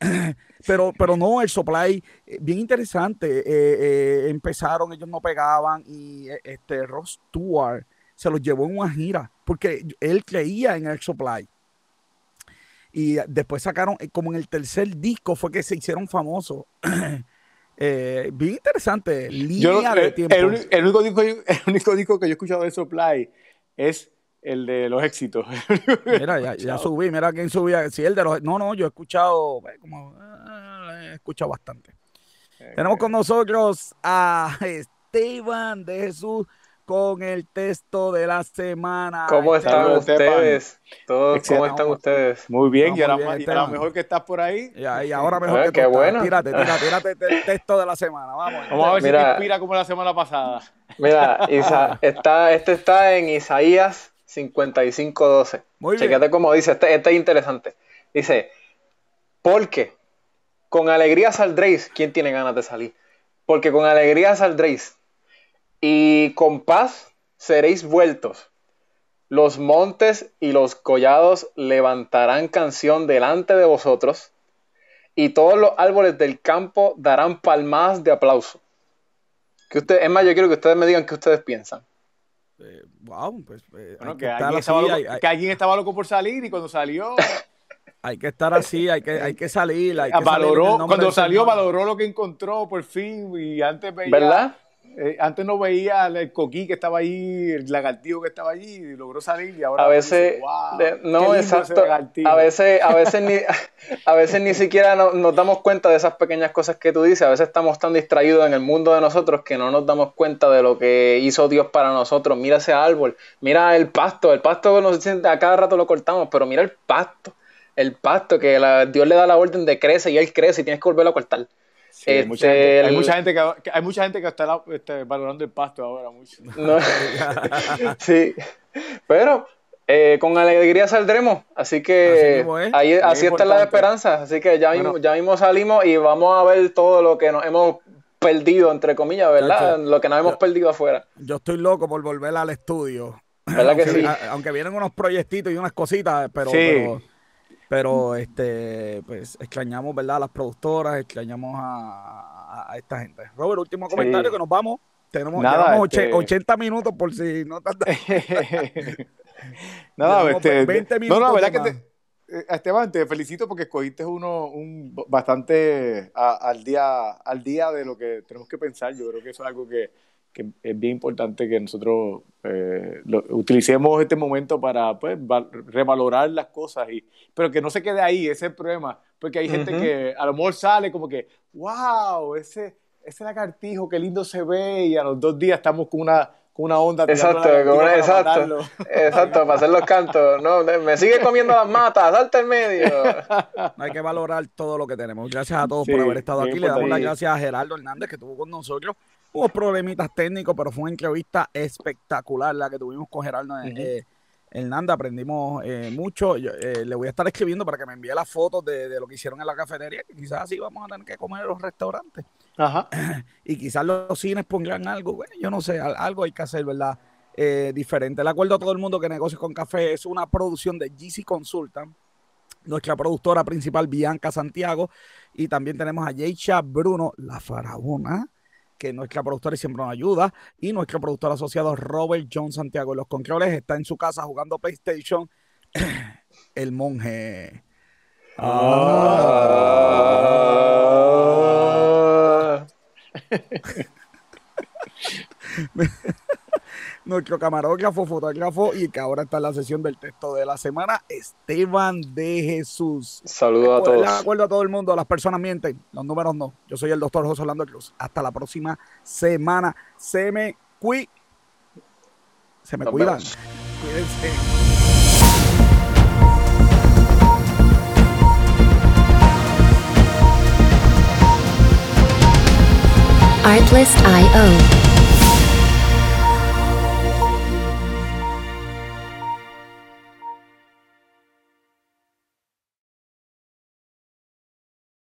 Pero, pero no, el supply, eh, bien interesante. empezaron, ellos no pegaban y este Ross Stewart se los llevó en una gira porque él creía en el supply y después sacaron, eh, como en el tercer disco fue que se hicieron famosos. Eh, bien interesante, línea de tiempo. El, único disco, el único disco que yo he escuchado de Supply es el de los éxitos. mira, ya, subí, mira quién subía. Si el de los. No, no, yo he escuchado, eh, he escuchado bastante. Tenemos con nosotros a Esteban de Jesús con el texto de la semana. ¿Cómo están ustedes? ¿Todos, ¿Cómo están ustedes? Muy bien, y, ahora, mejor que estás por ahí. Y, ahora mejor ah, que qué bueno. Tírate, tírate, tírate el texto de la semana. Vamos, Vamos a ver si te inspira como la semana pasada. Mira, Isa, está, este está en Isaías 55.12. Muy bien. Chequete como dice, este, este es interesante. Dice, porque con alegría saldréis. ¿Quién tiene ganas de salir? Porque con alegría saldréis y con paz seréis vueltos. Los montes y los collados levantarán canción delante de vosotros, y todos los árboles del campo darán palmadas de aplauso. Que usted, es más, yo quiero que ustedes me digan qué ustedes piensan. Eh, wow, pues eh, que, alguien estaba loco, por salir y cuando salió hay que estar así, hay que, hay que salir. Hay que valoró, cuando salió, valoró lo que encontró por fin y antes veía. ¿Verdad? Eh, antes no veía el coquí que estaba ahí, el lagartijo que estaba allí, y logró salir y ahora a veces no exacto a veces a veces ni a veces ni siquiera nos damos cuenta de esas pequeñas cosas que tú dices a veces estamos tan distraídos en el mundo de nosotros que no nos damos cuenta de lo que hizo Dios para nosotros. Mira ese árbol mira el pasto el pasto no a cada rato lo cortamos pero mira el pasto el pasto que Dios le da la orden de crece y él crece y tienes que volverlo a cortar hay, mucha gente, hay, mucha gente, que, hay mucha gente que está este, valorando el pasto ahora mucho. sí, pero eh, con alegría saldremos, así que así, ahí, así está la esperanza, así que ya, mismo, ya mismo salimos y vamos a ver todo lo que nos hemos perdido, entre comillas, ¿verdad? lo que nos hemos perdido afuera. Yo estoy loco por volver al estudio. ¿Verdad que aunque, sí? aunque vienen unos proyectitos y unas cositas, pero, pero pero este, pues extrañamos, ¿verdad? A las productoras, extrañamos a, esta gente. Robert, último comentario que nos vamos. Tenemos, Nada, 80 este minutos por si no tanto. Nada, este, 20 minutos. No, no, verdad que te, eh, Esteban, te felicito porque escogiste uno un bastante al día al día de lo que tenemos que pensar. Yo creo que eso es algo que que es bien importante que nosotros eh, utilicemos este momento para pues, revalorar las cosas, y, pero que no se quede ahí, ese es el problema, porque hay gente que a lo mejor sale como que, wow, ese, ese lagartijo, qué lindo se ve, y a los dos días estamos con una, con una onda. Exacto, exacto, exacto, para hacer los cantos. No, me sigue comiendo las matas, salta en medio. Hay que valorar todo lo que tenemos. Gracias a todos por haber estado aquí. Le damos las gracias a Gerardo Hernández que estuvo con nosotros. Hubo problemitas técnicos, pero fue una entrevista espectacular la que tuvimos con Gerardo eh, Hernández. Aprendimos eh, mucho. Eh, le voy a estar escribiendo para que me envíe las fotos de, lo que hicieron en la cafetería, que quizás así vamos a tener que comer en los restaurantes. Ajá. y quizás los cines pongan algo. Bueno, yo no sé, algo hay que hacer, ¿verdad? diferente. Le acuerdo a todo el mundo que Negocios con Café es una producción de GC Consultant nuestra productora principal Bianca Santiago y también tenemos a Yeisha Bruno, la faraona, que nuestra productora siempre nos ayuda, y nuestro productor asociado Robert John Santiago los controles está en su casa jugando PlayStation, el monje. Ah. nuestro camarógrafo, fotógrafo y que ahora está en la sesión del texto de la semana, Esteban de Jesús. Saludos a todos. Les acuerdo a todo el mundo, las personas mienten, los números no. Yo soy el doctor José Orlando Cruz. Hasta la próxima semana. Se me cuidan. Se me cuidan. Cuídense. Artlist.io